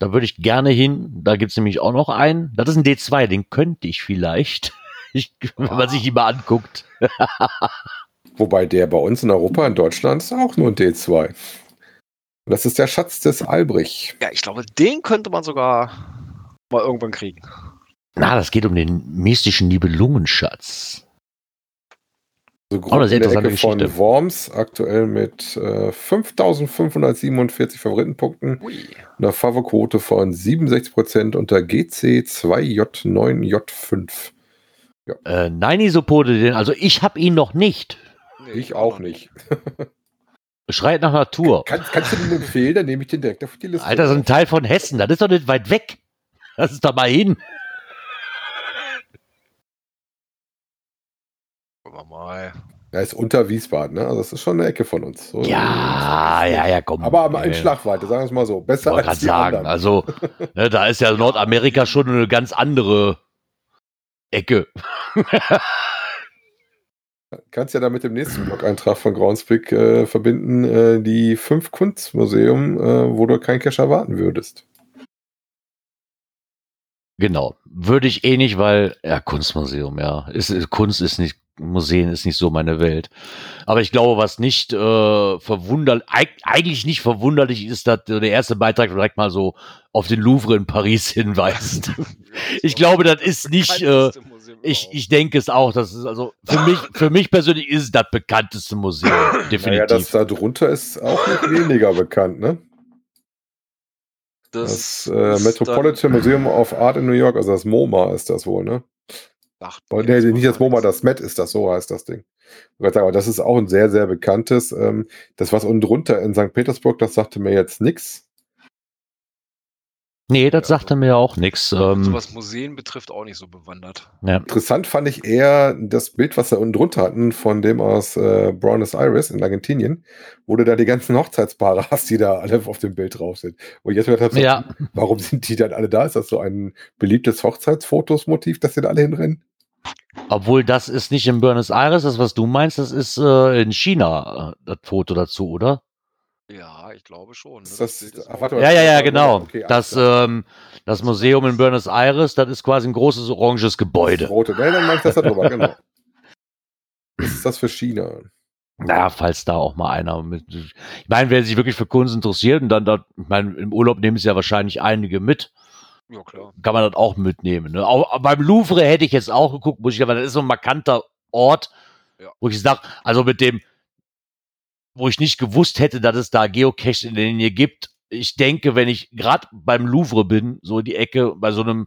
Da würde ich gerne hin. Da gibt es nämlich auch noch einen. Das ist ein D2, den könnte ich vielleicht. Ich, wenn man sich die mal anguckt. Wobei der bei uns in Europa, in Deutschland, ist auch nur ein D2. Und das ist der Schatz des Albrich. Ja, ich glaube, den könnte man sogar mal irgendwann kriegen. Na, das geht um den mystischen Nibelungenschatz. So Auch grob eine sehr in der interessante Ecke von Geschichte. Worms, aktuell mit äh, 5547 Favoritenpunkten, Ui. einer Favorquote von 67% unter GC2J9J5. Äh, nein, Isopode, den, also ich habe ihn noch nicht. Nee, Ich auch nicht. Schreit nach Natur. Kann, kannst du den empfehlen? Dann nehme ich den direkt auf die Liste. Alter, so ein Teil von Hessen, das ist doch nicht weit weg. Lass es da mal hin. Wir mal. Er ist unter Wiesbaden, ne? Also das ist schon eine Ecke von uns. So- Ja, ja, ja, komm. Aber am- in Äh, Schlagweite, sagen wir es mal so. Besser als die sagen, anderen. also ne, da ist ja Nordamerika schon eine ganz andere Ecke. Kannst ja da mit dem nächsten Blog-Eintrag von Groundspeak äh, verbinden, äh, die fünf Kunstmuseum, äh, wo du kein Cash erwarten würdest. Genau. Würde ich eh nicht, weil, ja, Kunstmuseum, ja. Ist, Kunst ist nicht, Museen ist nicht so meine Welt. Aber ich glaube, was nicht äh, verwunderlich, eigentlich nicht verwunderlich ist, dass der erste Beitrag direkt mal so auf den Louvre in Paris hinweist. Ich glaube, das ist nicht, äh, Ich, ich denke es auch. Das ist also für mich, für mich persönlich ist es das bekannteste Museum. Naja, das Definitiv. da drunter ist auch nicht weniger bekannt, ne? Das, äh, Metropolitan Museum of Art in New York, also das MoMA ist das wohl, ne? Ach, Oh, nee, nicht das MoMA, das Met ist das, so heißt das Ding. Ich wollte sagen, Aber das ist auch ein sehr, sehr bekanntes. Ähm, das, was unten drunter in St. Petersburg, das sagte mir jetzt nichts. Nee, das sagte mir auch nichts. Ähm, So was Museen betrifft, auch nicht so bewandert. ja. Interessant fand ich eher das Bild, was da unten drunter hatten, von dem aus äh, Buenos Aires in Argentinien, wo du da die ganzen Hochzeitspaare hast, die da alle auf dem Bild drauf sind. Und jetzt wird halt so, Ja. warum sind die dann alle da? Ist das so ein beliebtes Hochzeitsfotosmotiv, dass sie da alle hinrennen? Obwohl das ist nicht in Buenos Aires, das was du meinst, das ist äh, in China, äh, das Foto dazu, oder? Ja, ich glaube schon. ne? Das- ach, auch- warte. Ja, ja, ja, genau. okay, das, ähm, das Museum in Buenos Aires, das ist quasi ein großes oranges Das Gebäude. rote. Nee, dann mach ich das da drüber, genau. Was ist das für China? Naja, falls da auch mal einer mit. Ich meine, wer sich wirklich für Kunst interessiert und dann da, ich meine, im Urlaub nehmen es ja wahrscheinlich einige mit, Ja, klar. kann man das auch mitnehmen. Ne? Auch beim Louvre hätte ich jetzt auch geguckt, muss ich aber, das ist so ein markanter Ort, Ja. wo ich sage, also mit dem, wo ich nicht gewusst hätte, dass es da Geocache in der Linie gibt. Ich denke, wenn ich gerade beim Louvre bin, so die Ecke, bei so einem,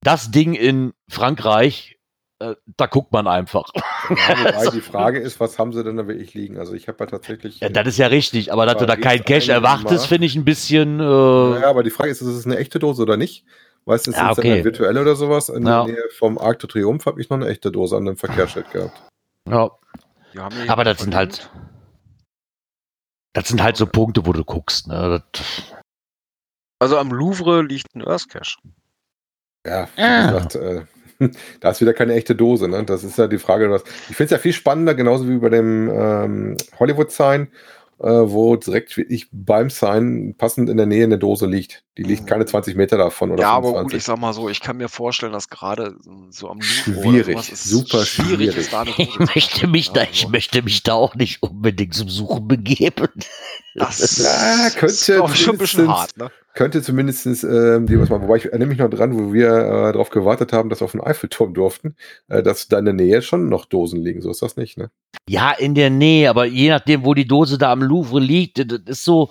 das Ding in Frankreich, äh, da guckt man einfach. Ja, wobei die Frage ist, was haben sie denn da wirklich liegen? Also ich habe ja tatsächlich. Ja, das ist ja richtig, aber dass du da kein einmal- erwartest, finde ich ein bisschen. Äh, ja, aber die Frage ist, ist es eine echte Dose oder nicht? Meistens Ja, ist es okay. eine virtuelle oder sowas. In Ja. der Nähe vom Arc de Triomphe habe ich noch eine echte Dose an einem Verkehrsschild gehabt. ja. Hier Aber das sind halt, das sind halt so Punkte, wo du guckst. Ne? Das, Also am Louvre liegt ein Earth Cache. Ja, wie Ah. gesagt, äh, da ist wieder keine echte Dose. Ne? Das ist ja die Frage. Was, ich finde es ja viel spannender, genauso wie bei dem ähm, Hollywood-Sign, äh, wo direkt wirklich beim Sign passend in der Nähe eine Dose liegt. Die liegt keine 20 Meter davon oder ja, aber gut, 25. ich sag mal so, ich kann mir vorstellen, dass gerade so am Schwierig, ist super schwierig. ist, da eine Dose ich möchte mich ja, da, ich möchte mich da auch nicht unbedingt zum Suchen begeben. Das Ja, könnte ist glaub ich, schon ein bisschen hart, ne? Könnte zumindest die was mal, wobei ich erinnere mich noch dran, wo wir äh, darauf gewartet haben, dass wir auf den Eiffelturm durften, äh, dass da in der Nähe schon noch Dosen liegen. So ist das nicht, ne? Ja, in der Nähe, aber je nachdem, wo die Dose da am Louvre liegt, das ist so,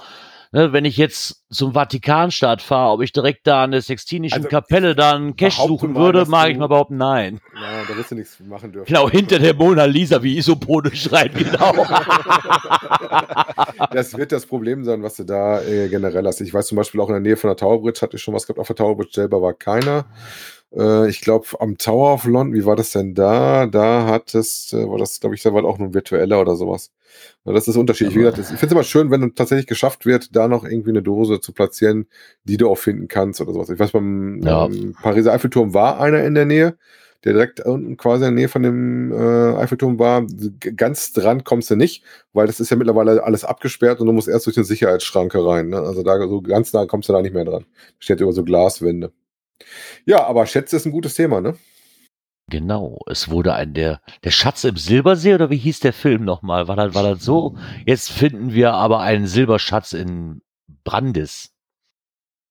ne, wenn ich jetzt zum Vatikanstaat fahre, ob ich direkt da an der Sextinischen Also, Kapelle da einen behaupte suchen mal, würde, mag ich mal behaupten, nein. Ja, da wirst du nichts machen dürfen. Genau, hinter der Mona Lisa, wie Isopone schreit, genau. Das wird das Problem sein, was du da äh, generell hast. Ich weiß zum Beispiel auch in der Nähe von der Tower Bridge hatte ich schon was gehabt. Auf der Tower Bridge selber war keiner. Äh, ich glaube, am Tower of London, wie war das denn da? Da hattest, äh, war das, glaube ich, da war auch nur ein virtueller oder sowas. Ja, das ist unterschiedlich. Wie gesagt, ich finde es immer schön, wenn tatsächlich geschafft wird, da noch irgendwie eine Dose zu platzieren, die du auch finden kannst oder sowas. Ich weiß, beim Ja. ähm, Pariser Eiffelturm war einer in der Nähe, der direkt unten quasi in der Nähe von dem äh, Eiffelturm war. Ganz dran kommst du nicht, weil das ist ja mittlerweile alles abgesperrt und du musst erst durch den Sicherheitsschranke rein. Ne? Also da so ganz nah kommst du da nicht mehr dran. Steht über so Glaswände. Ja, aber Schätze ist ein gutes Thema, ne? Genau, es wurde ein der der Schatz im Silbersee oder wie hieß der Film nochmal? War das war das so? Jetzt finden wir aber einen Silberschatz in Brandis.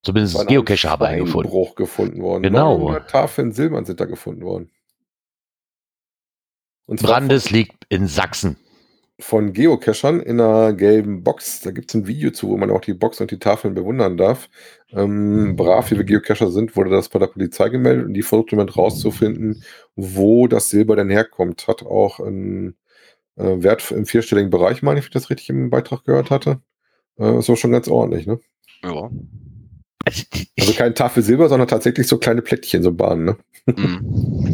Zumindest War Geocacher haben einen gefunden. Bruch gefunden worden. Genau. 900 Tafeln Silbern sind da gefunden worden. Brandis liegt in Sachsen. Von Geocachern in einer gelben Box. Da gibt es ein Video zu, wo man auch die Box und die Tafeln bewundern darf. Ähm, brav, wie wir Geocacher sind, wurde das bei der Polizei gemeldet und die versucht jemand rauszufinden, wo das Silber denn herkommt. Hat auch einen äh, Wert im vierstelligen Bereich, meine ich, wie ich das richtig im Beitrag gehört hatte. Äh, ist auch schon ganz ordentlich, ne? Ja. Also, Also keine Tafel Silber, sondern tatsächlich so kleine Plättchen, so Bahnen, ne? Mhm.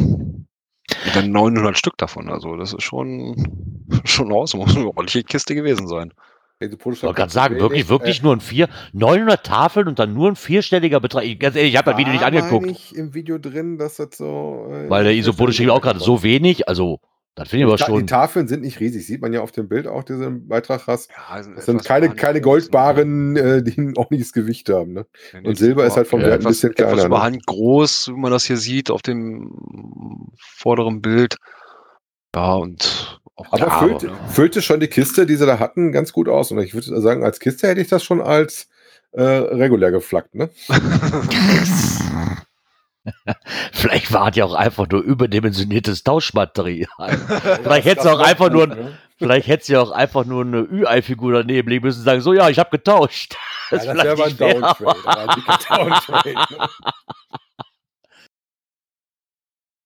Und dann 900 Stück davon, also das ist schon, schon aus, muss eine ordentliche Kiste gewesen sein. Ich wollte gerade sagen, wirklich, wirklich nur ein vier, 900 Tafeln und dann nur ein vierstelliger Betrag. Ich, ganz ehrlich, ich habe das Video nicht angeguckt, Ich im Video drin, dass das so. äh, weil der Isopode schrieb auch gerade so wenig. Also, das finde ich aber Die Ta- Die schon. Tafeln sind nicht riesig, sieht man ja auf dem Bild auch, diesen Beitrag hast. Ja, Das sind keine, keine Goldbaren, äh, die ein ordentliches Gewicht haben. Ne? Und Silber ist halt vom Wert ein etwas, bisschen etwas kleiner, ne? überhand groß, wie man das hier sieht auf dem vorderen Bild. Ja, und auch Aber ja, füllte, aber, ne? füllte schon die Kiste, die sie da hatten, ganz gut aus. Und ich würde sagen, als Kiste hätte ich das schon als äh, regulär geflaggt. Ne? Vielleicht war es ja auch einfach nur überdimensioniertes Tauschmaterial. Vielleicht hätte es auch einfach nur, Ne? vielleicht hätte sie auch einfach nur eine Ü-Ei-Figur daneben legen müssen und sagen, so ja, ich habe getauscht. Ja, das wäre aber ein Downtrade. aber ne?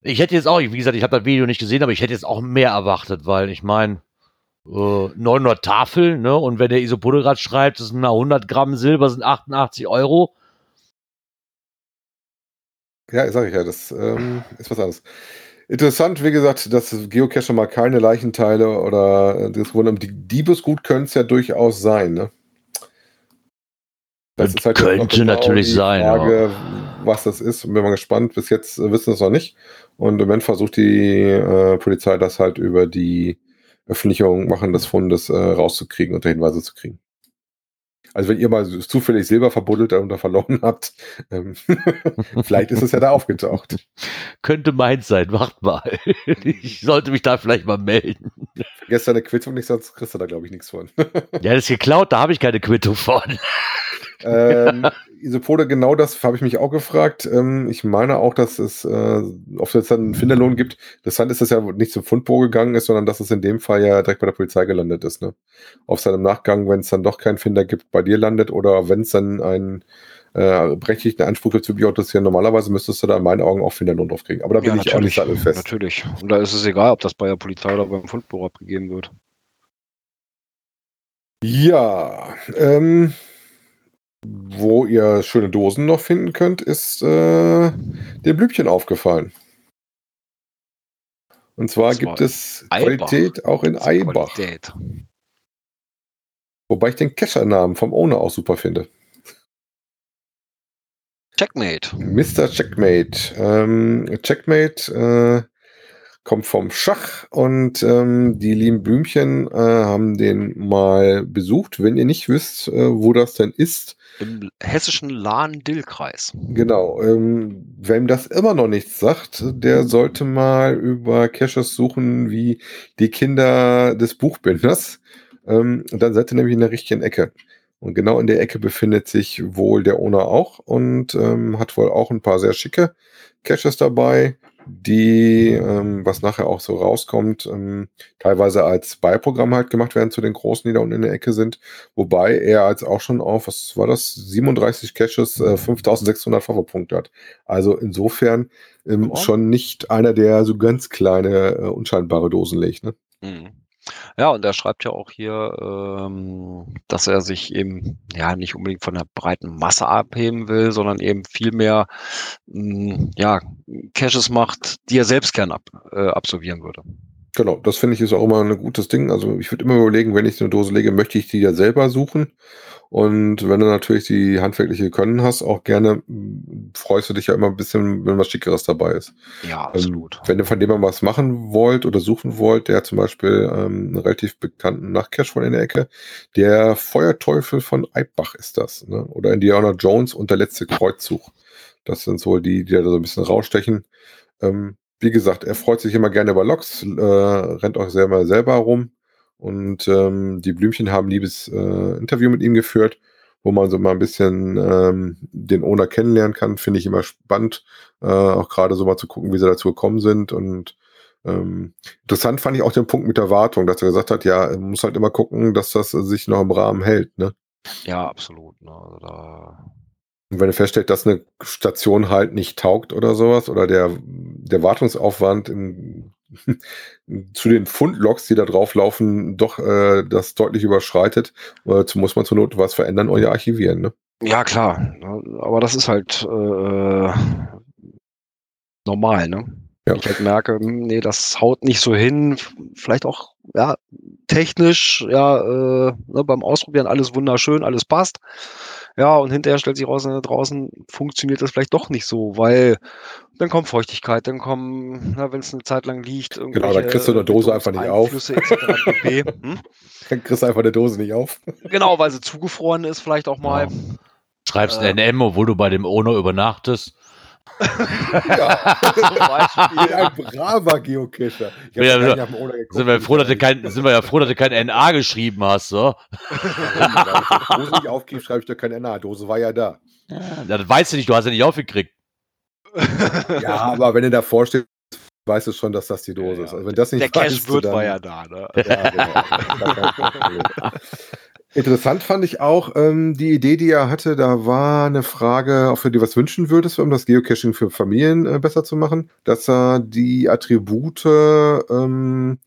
Ich hätte jetzt auch, wie gesagt, ich habe das Video nicht gesehen, aber ich hätte jetzt auch mehr erwartet, weil ich meine, äh, 900 Tafeln, ne? Und wenn der Isopode gerade schreibt, das sind 100 Gramm Silber, sind 88 Euro. Ja, sag ich ja, das ähm, ist was anderes. Interessant, wie gesagt, dass Geocacher mal keine Leichenteile oder äh, das Grunde die Diebesgut könnte es ja durchaus sein, ne? Das jetzt noch könnte natürlich die sein, Frage, was das ist. Und bin mal gespannt. Bis jetzt äh, wissen wir es noch nicht. Und im Moment versucht die äh, Polizei das halt über die Öffentlichung machen des Fundes äh, rauszukriegen, unter Hinweise zu kriegen. Also wenn ihr mal zufällig Silber verbuddelt oder verloren habt, ähm, vielleicht ist es ja da aufgetaucht. Könnte meins sein, wacht mal. ich sollte mich da vielleicht mal melden. Vergesst deine Quittung nicht, sonst kriegst du da, glaube ich, nichts von. Ja, das ist geklaut, da habe ich keine Quittung von. Ähm, Isopode, genau das habe ich mich auch gefragt. Ähm, ich meine auch, dass es, äh, ob es dann einen Finderlohn gibt. Interessant ist, dass ja nicht zum Fundbo gegangen ist, sondern dass es in dem Fall ja direkt bei der Polizei gelandet ist. Ne? Auf seinem Nachgang, wenn es dann doch keinen Finder gibt, bei dir landet oder wenn es dann einen äh, berechtigten Anspruch gibt für Bioautossieren, normalerweise müsstest du da in meinen Augen auch Finderlohn drauf kriegen. Aber da bin ich auch nicht sattelfest. Natürlich. Und da ist es egal, ob das bei der Polizei oder beim Fundbüro abgegeben wird. Ja, ähm, wo ihr schöne Dosen noch finden könnt, ist äh, dem Blümchen aufgefallen. Und zwar gibt es Eibach. Qualität auch in Eibach. Qualität. Wobei ich den Kescher-Namen vom Owner auch super finde. Checkmate. Mr. Checkmate. Ähm, Checkmate äh, kommt vom Schach und ähm, die lieben Blümchen äh, haben den mal besucht. Wenn ihr nicht wisst, äh, wo das denn ist, Im hessischen Lahn-Dill-Kreis. Genau, ähm, wem das immer noch nichts sagt, der sollte mal über Caches suchen wie die Kinder des Buchbinders. Ähm, dann seid ihr nämlich in der richtigen Ecke. Und genau in der Ecke befindet sich wohl der Owner auch und ähm, hat wohl auch ein paar sehr schicke Caches dabei, die, ähm, was nachher auch so rauskommt, ähm, teilweise als Beiprogramm halt gemacht werden zu den großen, die da unten in der Ecke sind. Wobei er als auch schon auf, was war das, 37 Caches, äh, 5600 Favopunkte hat. Also insofern ähm, schon nicht einer, der so ganz kleine, äh, unscheinbare Dosen legt. Ne? Mhm. Ja, und er schreibt ja auch hier, ähm, dass er sich eben ja nicht unbedingt von der breiten Masse abheben will, sondern eben viel mehr mh, ja, Caches macht, die er selbst gern ab, äh, absolvieren würde. Genau, das finde ich ist auch immer ein gutes Ding. Also ich würde immer überlegen, wenn ich eine Dose lege, möchte ich die ja selber suchen. Und wenn du natürlich die handwerkliche Können hast, auch gerne freust du dich ja immer ein bisschen, wenn was Schickeres dabei ist. Ja, Ähm, absolut. wenn ihr von dem mal was machen wollt oder suchen wollt, der zum Beispiel ähm, einen relativ bekannten Nachtcache von in der Ecke. Der Feuerteufel von Eibach ist das. Ne? Oder Indiana Jones und der letzte Kreuzzug. Das sind so die, die da so ein bisschen rausstechen. Ähm, wie gesagt, er freut sich immer gerne über Loks, äh, rennt auch selber selber rum. Und ähm, die Blümchen haben ein liebes äh, Interview mit ihm geführt, wo man so mal ein bisschen ähm, den Owner kennenlernen kann. Finde ich immer spannend, äh, auch gerade so mal zu gucken, wie sie dazu gekommen sind. Und ähm, interessant fand ich auch den Punkt mit der Wartung, dass er gesagt hat, ja, er muss halt immer gucken, dass das sich noch im Rahmen hält. Ne? Ja, absolut. Ne? Also da, Und wenn er feststellt, dass eine Station halt nicht taugt oder sowas, oder der, der Wartungsaufwand im, zu den Fundloks, die da drauf laufen, doch äh, das deutlich überschreitet, äh, muss man zur Not was verändern oder archivieren. Ne? ja, klar. Aber das ist halt äh, normal, ne? Ja. Ich halt merke, hm, nee, das haut nicht so hin. Vielleicht auch, ja, technisch, ja, äh, ne, beim Ausprobieren alles wunderschön, alles passt. Ja, und hinterher stellt sich raus, draußen funktioniert das vielleicht doch nicht so, weil dann kommt Feuchtigkeit, dann kommen, na, wenn es eine Zeit lang liegt, Genau, dann kriegst du eine Dose einfach nicht auf. Hm? Dann kriegst du einfach eine Dose nicht auf. Genau, weil sie zugefroren ist, vielleicht auch mal. Schreibst Äh. ein NM, obwohl du bei dem Owner übernachtest. Ja. Ein braver Geocacher. Ich hab Ja, ja. Owner geguckt. Sind wir, froh, dass du kein, sind wir ja froh, dass du kein NA geschrieben hast, so. Wenn ich die Dose nicht aufgebe, schreibe ich doch keine NA. Dose war ja da. Ja, das weißt du nicht, du hast ja nicht aufgekriegt. Ja, aber wenn du davor stehst, weißt du schon, dass das die Dose Ja, ist. Also wenn das nicht Der Cash weißt wird war ja da, ne? Ja, genau. Interessant fand ich auch ähm, die Idee, die er hatte. Da war eine Frage, ob du dir was wünschen würdest, um das Geocaching für Familien äh, besser zu machen, dass er die Attribute, ähm,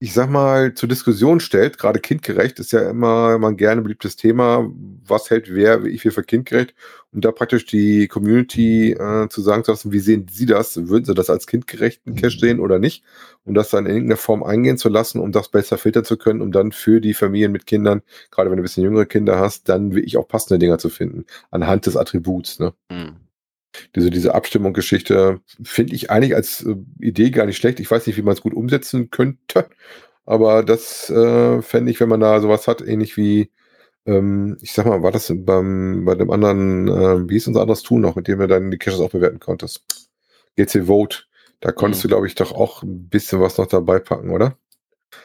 ich sag mal, zur Diskussion stellt. Gerade kindgerecht ist ja immer mal ein gerne beliebtes Thema. Was hält wer, wie viel für kindgerecht? Und da praktisch die Community äh, zu sagen zu lassen, wie sehen Sie das? Würden Sie das als kindgerechten Cache sehen oder nicht? um das dann in irgendeiner Form eingehen zu lassen, um das besser filtern zu können, um dann für die Familien mit Kindern, gerade wenn du ein bisschen jüngere Kinder hast, dann wirklich auch passende Dinger zu finden, anhand des Attributs. Ne? Hm. Diese, diese Abstimmung-Geschichte finde ich eigentlich als äh, Idee gar nicht schlecht. Ich weiß nicht, wie man es gut umsetzen könnte, aber das äh, fände ich, wenn man da sowas hat, ähnlich wie, ähm, ich sag mal, war das beim, bei dem anderen, äh, wie ist unser anderes Tool noch, mit dem du dann die Caches auch bewerten konntest? GC Vote. Da konntest Mhm. du, glaube ich, doch auch ein bisschen was noch dabei packen, oder?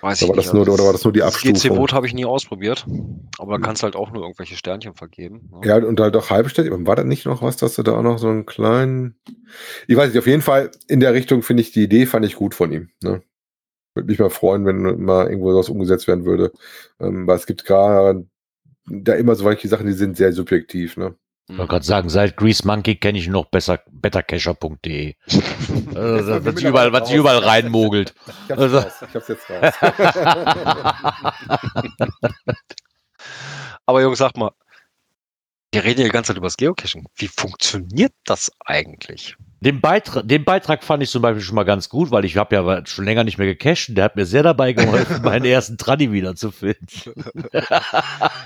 Weiß Oder war das nur- oder war das nur die Abstufung? GC-Vote habe ich nie ausprobiert. Aber da Hm. kannst du halt auch nur irgendwelche Sternchen vergeben. ne? Ja, und halt auch halbe Stelle. War da nicht noch was, dass du da auch noch so einen kleinen. Ich weiß nicht, auf jeden Fall in der Richtung finde ich die Idee, fand ich gut von ihm. Ne? Würde mich mal freuen, wenn mal irgendwo sowas umgesetzt werden würde. Ähm, weil es gibt gerade da immer solche Sachen, die sind sehr subjektiv. Ne? Ich wollte gerade sagen, seit Grease Monkey kenne ich noch besser bettercacher.de. Also, was sich überall, was überall reinmogelt. Ich hab's, Also- raus. Ich hab's jetzt raus. Aber Jungs, sag mal, wir reden ja die ganze Zeit über das Geocaching. Wie funktioniert das eigentlich? Den Beitrag, den Beitrag fand ich zum Beispiel schon mal ganz gut, weil ich habe ja schon länger nicht mehr gecached. und Der hat mir sehr dabei geholfen, meinen ersten Tradi wiederzufinden.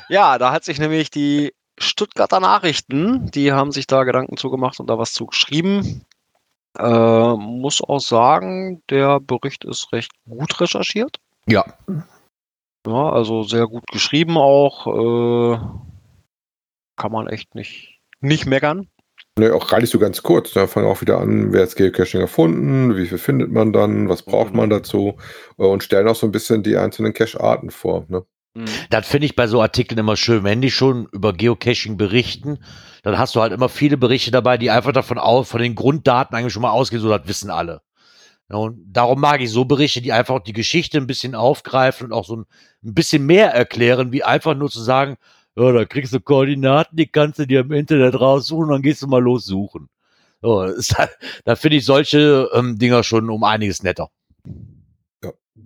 Ja, da hat sich nämlich die Stuttgarter Nachrichten, die haben sich da Gedanken zugemacht und da was zu geschrieben. Äh, muss auch sagen, der Bericht ist recht gut recherchiert. Ja. Ja, also sehr gut geschrieben auch. Äh, kann man echt nicht, nicht meckern. Ne, auch gar nicht so ganz kurz. Da fangen auch wieder an, wer hat Geocaching erfunden, wie viel findet man dann, was braucht man dazu äh, und stellen auch so ein bisschen die einzelnen Cache-Arten vor. Ne? Das finde ich bei so Artikeln immer schön. Wenn die schon über Geocaching berichten, dann hast du halt immer viele Berichte dabei, die einfach davon aus, von den Grunddaten eigentlich schon mal ausgehen, so das wissen alle. Ja, und darum mag ich so Berichte, die einfach die Geschichte ein bisschen aufgreifen und auch so ein, ein bisschen mehr erklären, wie einfach nur zu sagen, ja, da kriegst du Koordinaten, die kannst du dir im Internet raussuchen und dann gehst du mal los suchen. So, halt, da finde ich solche ähm, Dinger schon um einiges netter.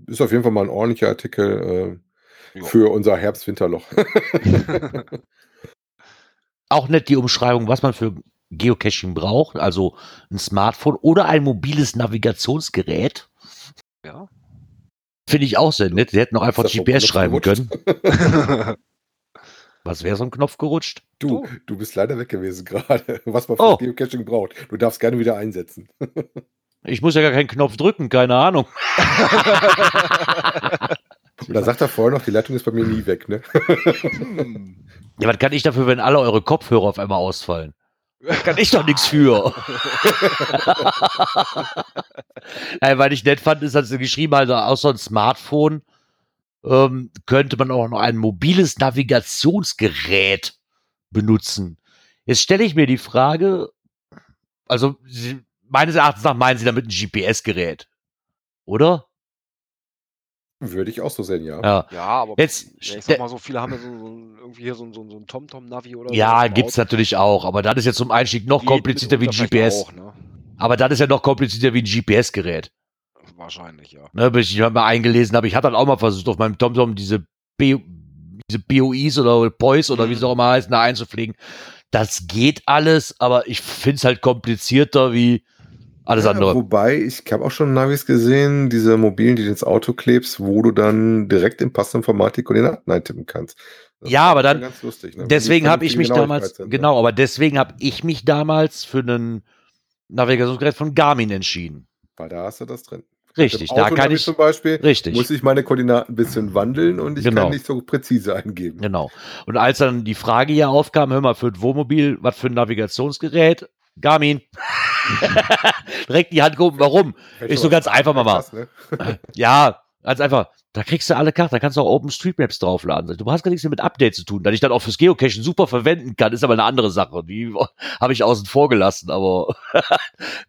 Ist auf jeden Fall mal ein ordentlicher Artikel äh, Ja. für unser Herbst-Winterloch. auch nicht die Umschreibung, was man für Geocaching braucht, also ein Smartphone oder ein mobiles Navigationsgerät. Ja. Finde ich auch sehr nett. Sie hätten auch einfach GPS schreiben Knopf können. Was wäre so ein Knopf gerutscht? Du, Oh. du bist leider weg gewesen gerade, was man für Oh. Geocaching braucht. Du darfst gerne wieder einsetzen. Ich muss ja gar keinen Knopf drücken, keine Ahnung. Und dann sagt er vorher noch, die Leitung ist bei mir nie weg. Ne? Ja, was kann ich dafür, wenn alle eure Kopfhörer auf einmal ausfallen? Kann ich doch nichts für. Nein, weil ich nett fand, ist, dass sie geschrieben hat, also außer ein Smartphone ähm, könnte man auch noch ein mobiles Navigationsgerät benutzen. Jetzt stelle ich mir die Frage, also sie, meines Erachtens nach meinen sie damit ein GPS-Gerät, oder? Würde ich auch so sehen, ja. Ja. ja, aber Jetzt ja, ich sag mal so, viele haben ja so, so ein- irgendwie hier so, ein- so, ein- so ein TomTom-Navi oder so. Ja, verbaut. gibt's natürlich auch, aber das ist jetzt zum Einstieg noch Geht komplizierter wie ein GPS. Auch, ne? Aber das ist ja noch komplizierter wie ein GPS-Gerät. Wahrscheinlich, ja. Ne, bis ich mal eingelesen habe. Ich hatte dann auch mal versucht, auf meinem TomTom diese, B diese BOIs oder POIs oder wie Mhm. es auch immer heißt, da einzupflegen. Das geht alles, aber ich finde es halt komplizierter wie alles Ja, andere. Wobei, ich habe auch schon Navis gesehen, diese mobilen, die du ins Auto klebst, wo du dann direkt im passenden Format die Koordinaten eintippen kannst. Das Ja, aber dann- ganz lustig, ne? Deswegen habe ich mich damals, genau, aber deswegen habe ich mich damals für ein Navigationsgerät von Garmin entschieden. Weil da hast du das drin. Richtig, da kann ich, zum Beispiel richtig. muss ich meine Koordinaten ein bisschen wandeln und ich Genau. kann nicht so präzise eingeben. Genau. Und als dann die Frage hier aufkam, hör mal, für ein Wohnmobil, was für ein Navigationsgerät? Garmin. Direkt die Hand gehoben, warum? Ist so ganz einfach, Mama. krass, ne? Ja, Ganz einfach, da kriegst du alle Karten, da kannst du auch OpenStreetMaps draufladen. Du hast gar nichts mehr mit Updates zu tun, da ich dann auch fürs Geocachen super verwenden kann, ist aber eine andere Sache. Die habe ich außen vor gelassen, aber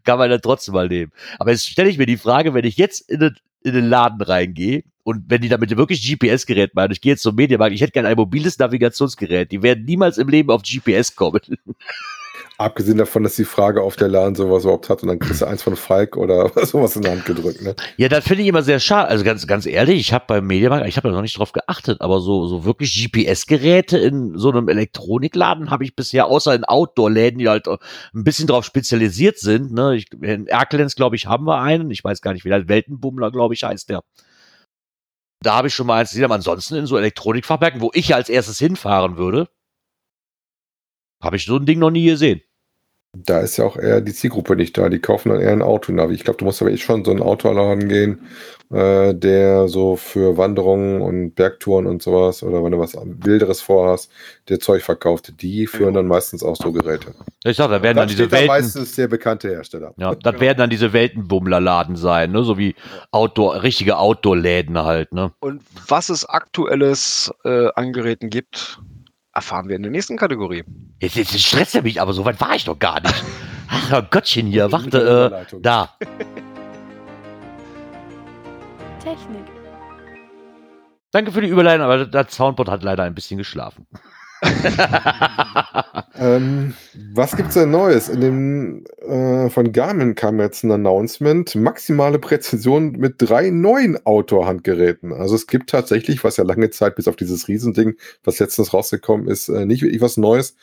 kann man dann trotzdem mal nehmen. Aber jetzt stelle ich mir die Frage, wenn ich jetzt in den, in den Laden reingehe und wenn die damit wirklich GPS-Gerät meinen, ich gehe jetzt zum Medienmarkt, ich hätte gerne ein mobiles Navigationsgerät, die werden niemals im Leben auf GPS kommen. Abgesehen davon, dass die Frage auf der Laden sowas überhaupt hat und dann kriegst du eins von Falk oder sowas in der Hand gedrückt. Ne? Ja, das finde ich immer sehr schade. Also ganz, ganz ehrlich, ich habe beim Mediamarkt, ich habe da noch nicht drauf geachtet, aber so, so wirklich GPS-Geräte in so einem Elektronikladen habe ich bisher, außer in Outdoor-Läden, die halt ein bisschen drauf spezialisiert sind. Ne? Ich, in Erkelenz, glaube ich, haben wir einen. Ich weiß gar nicht, wie der Weltenbummler, glaube ich, heißt der. Da habe ich schon mal eins gesehen, aber ansonsten in so Elektronikfachwerken, wo ich als erstes hinfahren würde, habe ich so ein Ding noch nie gesehen. Da ist ja auch eher die Zielgruppe nicht da. Die kaufen dann eher ein Autonavi. Ich glaube, du musst aber echt schon so einen Autoladen gehen, äh, der so für Wanderungen und Bergtouren und sowas oder wenn du was Wilderes vorhast, der Zeug verkauft. Die führen dann meistens auch so Geräte. Ich sag, da werden dann, Dann diese steht da Welten, meistens der bekannte Hersteller. ja, das werden dann diese Weltenbummlerladen sein, ne, so wie Outdoor, richtige Outdoor-Läden halt, ne. Und was es aktuelles äh, an Geräten gibt, erfahren wir in der nächsten Kategorie. Jetzt, jetzt stresst er mich, aber so weit war ich doch gar nicht. Ach, Gottchen hier, warte, äh, da. Technik. Danke für die Überleitung, aber das Soundboard hat leider ein bisschen geschlafen. Ähm, was gibt's denn Neues? In dem äh, von Garmin kam jetzt ein Announcement: maximale Präzision mit drei neuen Outdoor-Handgeräten. Also es gibt tatsächlich, was ja lange Zeit bis auf dieses Riesending, was letztens rausgekommen ist, äh, nicht wirklich was Neues.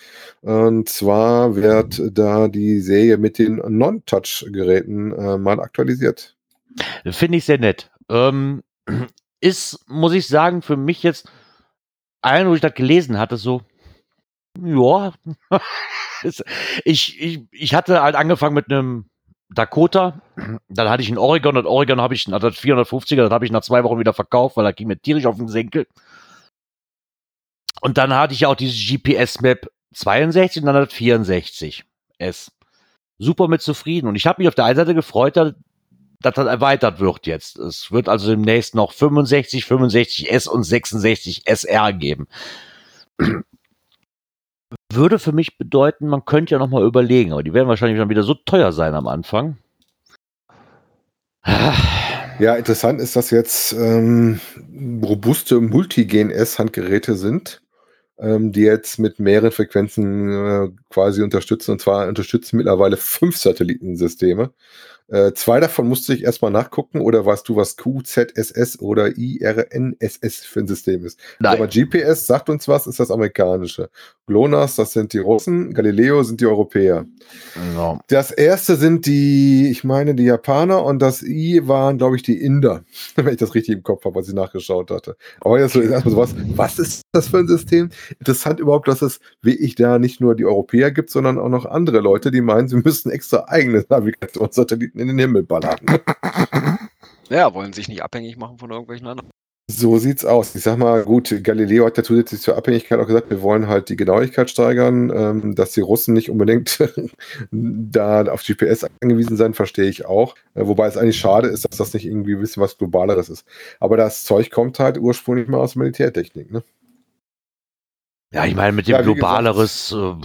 Und zwar wird da die Serie mit den Non-Touch-Geräten äh, mal aktualisiert. Finde ich sehr nett. Ähm, ist, muss ich sagen, für mich jetzt, ein, wo ich das gelesen hatte, so, ja, ich, ich, ich hatte halt angefangen mit einem Dakota, dann hatte ich einen Oregon und Oregon habe ich, also das 450er, das habe ich nach zwei Wochen wieder verkauft, weil da ging mir tierisch auf den Senkel. Und dann hatte ich auch dieses GPS-Map 62 und dann das 64 S. Super mit zufrieden. Und ich habe mich auf der einen Seite gefreut, dass, das erweitert wird jetzt. Es wird also demnächst noch 65, 65 S und 66 SR geben. Würde für mich bedeuten, man könnte ja noch mal überlegen, aber die werden wahrscheinlich dann wieder so teuer sein am Anfang. Ja, interessant ist, dass jetzt ähm, robuste Multigen-S-Handgeräte sind, ähm, die jetzt mit mehreren Frequenzen äh, quasi unterstützen. Und zwar unterstützen mittlerweile fünf Satellitensysteme. Äh, zwei davon musste ich erstmal nachgucken, oder weißt du, was QZSS oder IRNSS für ein System ist? Nein. Aber GPS sagt uns was, ist das amerikanische. GLONASS, das sind die Russen, Galileo sind die Europäer. Ja. Das erste sind die, ich meine, die Japaner und das I waren, glaube ich, die Inder, wenn ich das richtig im Kopf habe, was ich nachgeschaut hatte. Aber jetzt erstmal sowas, was ist das für ein System? Interessant überhaupt, dass es wie ich da nicht nur die Europäer gibt, sondern auch noch andere Leute, die meinen, sie müssen extra eigene Navigationssatelliten in den Himmel ballern. Ja, wollen sich nicht abhängig machen von irgendwelchen anderen. So sieht's aus. Ich sag mal, gut, Galileo hat ja zusätzlich zur Abhängigkeit auch gesagt, wir wollen halt die Genauigkeit steigern, ähm, dass die Russen nicht unbedingt da auf GPS angewiesen sein, verstehe ich auch. Äh, wobei es eigentlich schade ist, dass das nicht irgendwie ein bisschen was Globaleres ist. Aber das Zeug kommt halt ursprünglich mal aus Militärtechnik, ne? Ja, ich meine, mit dem Ja, globaleres äh,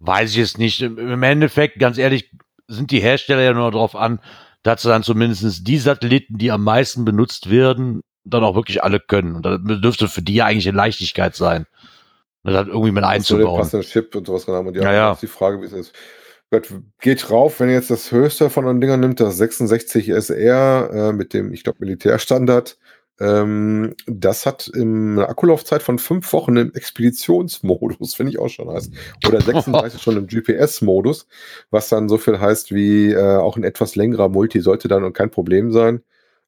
weiß ich es nicht. Im, Im Endeffekt, ganz ehrlich, sind die Hersteller ja nur darauf an, dass sie dann zumindest die Satelliten, die am meisten benutzt werden, dann auch wirklich alle können. Und das dürfte für die ja eigentlich eine Leichtigkeit sein. Das hat irgendwie mit einzubauen. passenden Chip und sowas dran haben. Und ja, Ja, ja. die Frage, wie es ist. Geht rauf, wenn ihr jetzt das höchste von den Dingern nimmt, das 66 SR äh, mit dem, ich glaube, Militärstandard. Ähm, das hat im, eine Akkulaufzeit von fünf Wochen im Expeditionsmodus, finde ich auch schon heiß. Oder 36 schon im GPS-Modus, was dann so viel heißt wie äh, auch ein etwas längerer Multi sollte dann kein Problem sein.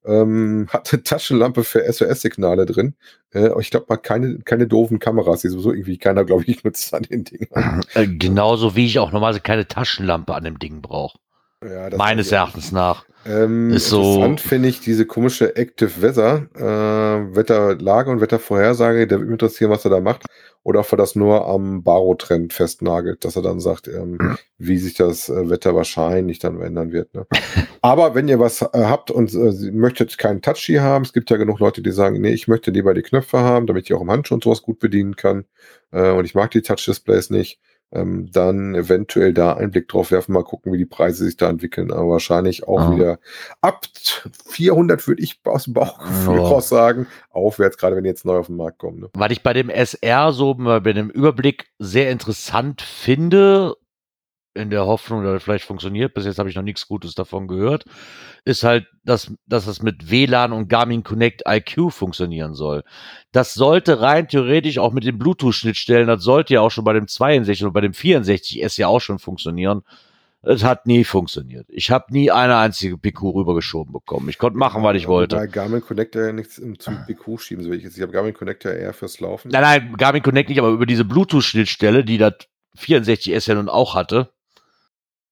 Ähm, hat eine Taschenlampe für SOS-Signale drin. Äh, ich glaube mal keine, keine doofen Kameras, die sowieso irgendwie keiner, glaube ich, nutzt an den Dingern. Äh, genauso wie ich auch normalerweise keine Taschenlampe an dem Ding brauche. Ja, das Meines Erachtens nach. Ähm, Ist so- interessant finde ich diese komische Active Weather, äh, Wetterlage und Wettervorhersage. Der würde mich interessieren, was er da macht. Oder ob er das nur am Baro-Trend festnagelt, dass er dann sagt, ähm, wie sich das äh, Wetter wahrscheinlich dann ändern wird. Ne? Aber wenn ihr was äh, habt und äh, möchtet keinen Touchy haben, es gibt ja genug Leute, die sagen, nee, ich möchte lieber die Knöpfe haben, damit ich auch im Handschuh und sowas gut bedienen kann. Äh, und ich mag die Touch-Displays nicht ähm, dann eventuell da einen Blick drauf werfen, mal gucken, wie die Preise sich da entwickeln. Aber wahrscheinlich auch Ah. wieder ab 400 würde ich aus dem Bauchgefühl Ja. raus sagen, aufwärts, gerade wenn die jetzt neu auf den Markt kommen. Ne? Was ich bei dem SR so bei dem Überblick sehr interessant finde, in der Hoffnung, dass es vielleicht funktioniert, bis jetzt habe ich noch nichts Gutes davon gehört, ist halt, dass, dass es mit WLAN und Garmin Connect IQ funktionieren soll. Das sollte rein theoretisch auch mit den Bluetooth-Schnittstellen, das sollte ja auch schon bei dem 62 und bei dem 64S ja auch schon funktionieren. Es hat nie funktioniert. Ich habe nie eine einzige PQ rübergeschoben bekommen. Ich konnte machen, was ich wollte. Bei Garmin Connector ja nichts im- zum BQ schieben, so wie ich jetzt. Ich habe Garmin Connector eher fürs Laufen. Nein, nein, Garmin Connect nicht, aber über diese Bluetooth-Schnittstelle, die das 64S ja nun auch hatte,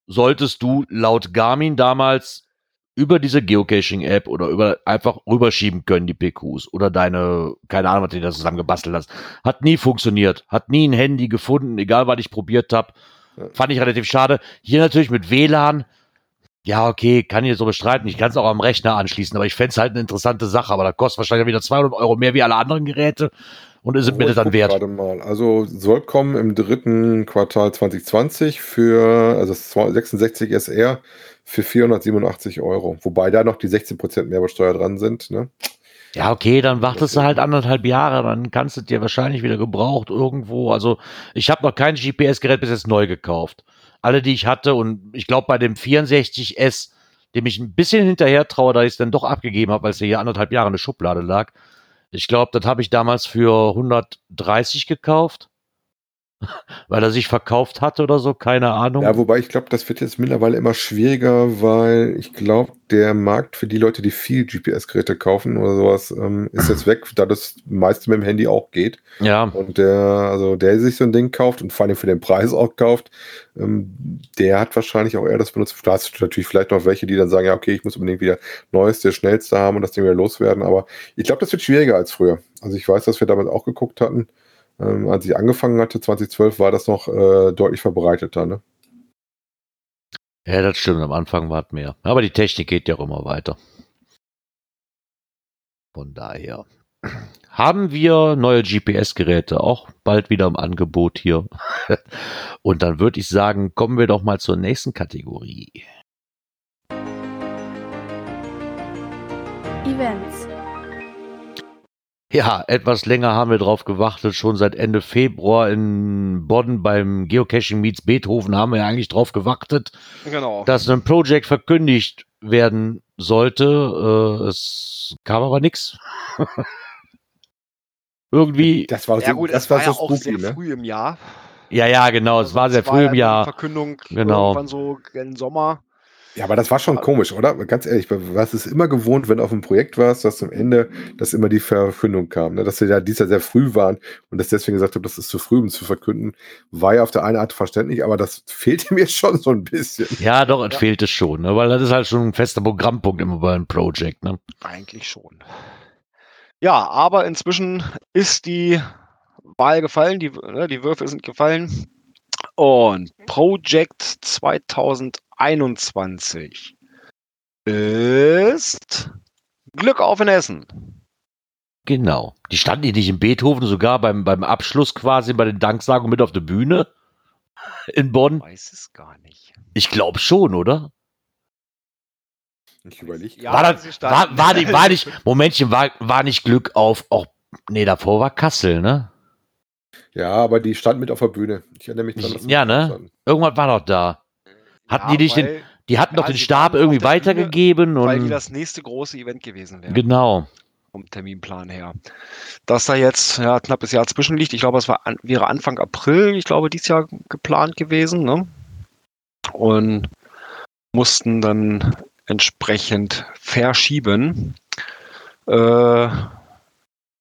solltest du laut Garmin damals über diese Geocaching-App oder über einfach rüberschieben können, die PQs oder deine, keine Ahnung, was du da zusammen gebastelt hast. Hat nie funktioniert. Hat nie ein Handy gefunden, egal was ich probiert habe. Fand ich relativ schade. Hier natürlich mit WLAN. Ja, okay, kann ich so bestreiten. Ich kann es auch am Rechner anschließen, aber ich fände es halt eine interessante Sache. Aber da kostet wahrscheinlich wieder 200 Euro mehr wie alle anderen Geräte. Und ist es Oh, mir das dann wert? Gerade mal. Also soll kommen im dritten Quartal 2020 für also das 66 SR für 487 Euro. Wobei da noch die 16% Mehrwertsteuer dran sind. Ne? Ja, okay, dann wartest du halt anderthalb Jahre, dann kannst du dir wahrscheinlich wieder gebraucht irgendwo. Also ich habe noch kein GPS-Gerät bis jetzt neu gekauft. Alle, die ich hatte und ich glaube bei dem 64S, dem ich ein bisschen hinterher traue, da ich es dann doch abgegeben habe, weil es ja hier anderthalb Jahre in der Schublade lag. Ich glaube, das habe ich damals für 130 gekauft, weil er sich verkauft hatte oder so, keine Ahnung. Ja, wobei ich glaube, das wird jetzt mittlerweile immer schwieriger, weil ich glaube, der Markt für die Leute, die viel GPS-Geräte kaufen oder sowas, ähm, ist jetzt weg, da das meiste mit dem Handy auch geht. ja, Und der, also der sich so ein Ding kauft und vor allem für den Preis auch kauft, ähm, der hat wahrscheinlich auch eher das benutzt. Da hast du natürlich vielleicht noch welche, die dann sagen, ja, okay, ich muss unbedingt wieder Neueste, Schnellste haben und das Ding wieder loswerden. Aber ich glaube, das wird schwieriger als früher. Also ich weiß, dass wir damals auch geguckt hatten. Ähm, als ich angefangen hatte, 2012, war das noch äh, deutlich verbreiteter. Ne? ja, das stimmt. Am Anfang war es mehr. Aber die Technik geht ja auch immer weiter. Von daher haben wir neue GPS-Geräte auch bald wieder im Angebot hier. Und dann würde ich sagen, kommen wir doch mal zur nächsten Kategorie. Events. Ja, etwas länger haben wir drauf gewartet. Schon seit Ende Februar in Bonn beim Geocaching Meets Beethoven haben wir ja eigentlich drauf gewartet, Genau. dass ein Projekt verkündigt werden sollte. Äh, es kam aber nichts. Irgendwie, Das war ja gut, das es war ja so auch spooky, sehr ne? früh im Jahr. ja, ja, genau, es war sehr früh ja im die Jahr. Verkündung Genau. irgendwann so im Sommer. Ja, aber das war schon komisch, oder? Ganz ehrlich, was ist immer gewohnt, wenn du auf einem Projekt warst, dass zum Ende, dass immer die Verkündung kam, ne? dass sie ja dies Jahr sehr früh waren und das deswegen gesagt habe, das ist zu früh, um zu verkünden, war ja auf der einen Art verständlich, aber das fehlte mir schon so ein bisschen. Ja, doch, es Ja. fehlte schon, ne? weil das ist halt schon ein fester Programmpunkt immer bei einem Project. Ne? Eigentlich schon. Ja, aber inzwischen ist die Wahl gefallen, die, ne, die Würfe sind gefallen. Und Project 2021 ist Glück auf in Essen. Genau. Die standen die nicht in Beethoven sogar beim, beim Abschluss quasi bei den Danksagungen mit auf der Bühne in Bonn? Weiß es gar nicht. Ich glaube schon, oder? Ich überlege. Ja, war, das, war, war, nicht, war nicht, Momentchen, war, war nicht Glück auf, auch, nee, davor war Kassel, ne? Ja, aber die stand mit auf der Bühne. Ich erinnere mich dran, Ja, ne? Irgendwas war doch da. Hatten die nicht den, weil, die hatten ja, doch den Stab irgendwie auf der Bühne, weitergegeben weil die und, das nächste große Event gewesen wäre. genau. vom Terminplan her. Dass da jetzt ja, knappes Jahr zwischenliegt, ich glaube, es war wäre Anfang April, ich glaube, dieses Jahr geplant gewesen, ne? Und mussten dann entsprechend verschieben. Äh,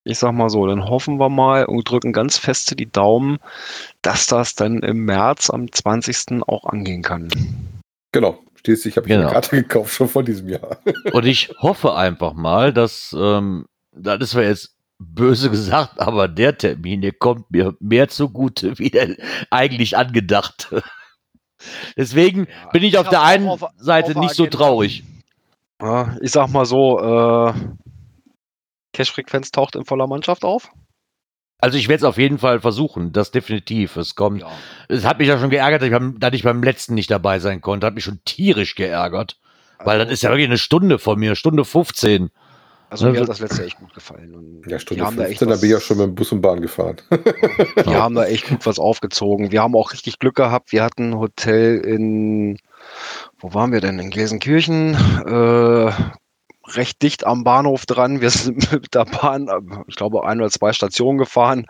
ich sag mal so, dann hoffen wir mal und drücken ganz feste die Daumen, dass das dann im März am 20. auch angehen kann. Genau, stehst, ich habe Genau. eine Karte gekauft, schon vor diesem Jahr. Und ich hoffe einfach mal, dass, ähm, das ist zwar jetzt böse gesagt, aber der Termin, der kommt mir mehr zugute, wie der eigentlich angedacht. Deswegen Ja, bin ich ich auf der einen auf- Seite auf nicht so traurig. Ja, ich sag mal so, äh, Cash-Frequenz taucht in voller Mannschaft auf. Also ich werde es auf jeden Fall versuchen, das definitiv. Es kommt. Ja. Es hat mich ja schon geärgert, dass ich, beim, dass ich beim letzten nicht dabei sein konnte. Hat mich schon tierisch geärgert. Weil das ist ja wirklich eine Stunde von mir, Stunde 15. Also mir Also- hat das letzte echt gut gefallen. Und Ja, Stunde haben da echt 15, da was- bin ich ja schon mit dem Bus und Bahn gefahren. Die haben da echt gut was aufgezogen. Wir haben auch richtig Glück gehabt. Wir hatten ein Hotel in, wo waren wir denn? In Gelsenkirchen, äh, recht dicht am Bahnhof dran. Wir sind mit der Bahn, äh, ich glaube, ein oder zwei Stationen gefahren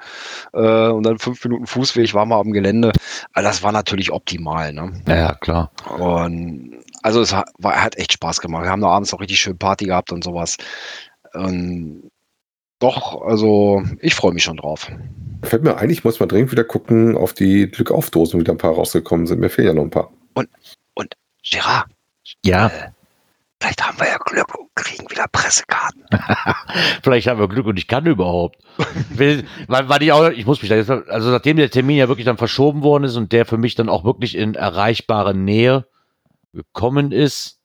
äh, und dann fünf Minuten Fußweg waren wir am Gelände. Also das war natürlich optimal. Ne? Ja, klar. Und also es hat, war, hat echt Spaß gemacht. Wir haben da abends auch richtig schön Party gehabt und sowas. Und doch, also ich freue mich schon drauf. Fällt mir ein, ich muss mal dringend wieder gucken auf die Glück-Auf-Dosen, wieder ein paar rausgekommen sind. Mir fehlen ja noch ein paar. Gerard, Ja, vielleicht haben wir ja Glück und kriegen wieder Pressekarten. vielleicht haben wir Glück und ich kann überhaupt. Will, weil, weil ich auch, ich muss mich da jetzt, also nachdem der Termin ja wirklich dann verschoben worden ist und der für mich dann auch wirklich in erreichbare Nähe gekommen ist,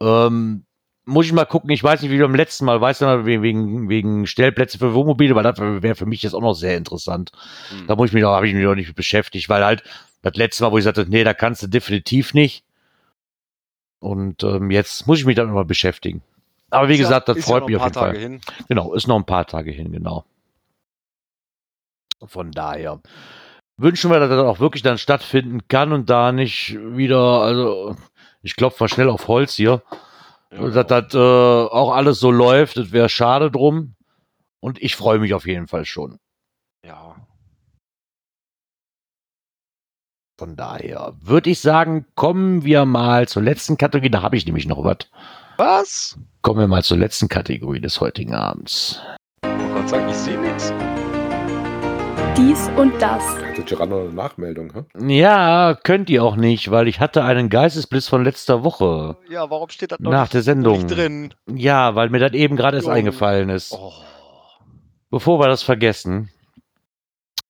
ähm, muss ich mal gucken, ich weiß nicht, wie beim letzten Mal, weißt du, wegen, wegen, Stellplätze für Wohnmobile, weil das wäre für mich jetzt auch noch sehr interessant. Da muss ich mich noch, habe ich mich noch nicht beschäftigt, weil halt das letzte Mal, wo ich sagte, nee, da kannst du definitiv nicht. Und ähm, jetzt muss ich mich damit mal beschäftigen. Aber wie Ist ja- gesagt, das ja freut noch mich auf jeden paar Fall. Tage hin. Genau, ist noch ein paar Tage hin, genau. Von daher wünschen wir, dass das auch wirklich dann stattfinden kann und da nicht wieder, also ich klopfe mal schnell auf Holz hier, Ja, dass das äh, auch alles so läuft, das wäre schade drum. Und ich freue mich auf jeden Fall schon. ja. Von daher würde ich sagen, kommen wir mal zur letzten Kategorie. Da habe ich nämlich noch was. Was? Kommen wir mal zur letzten Kategorie des heutigen Abends. Ich wollte gerade sagen, ich sehe nichts. Dies und das. Hatte noch eine Nachmeldung, hä? Ja, könnt ihr auch nicht, weil ich hatte einen Geistesblitz von letzter Woche. Ja, warum steht das noch Nach nicht, der Sendung. nicht drin? Ja, weil mir das eben gerade erst Oh. eingefallen ist. Oh. Bevor wir das vergessen,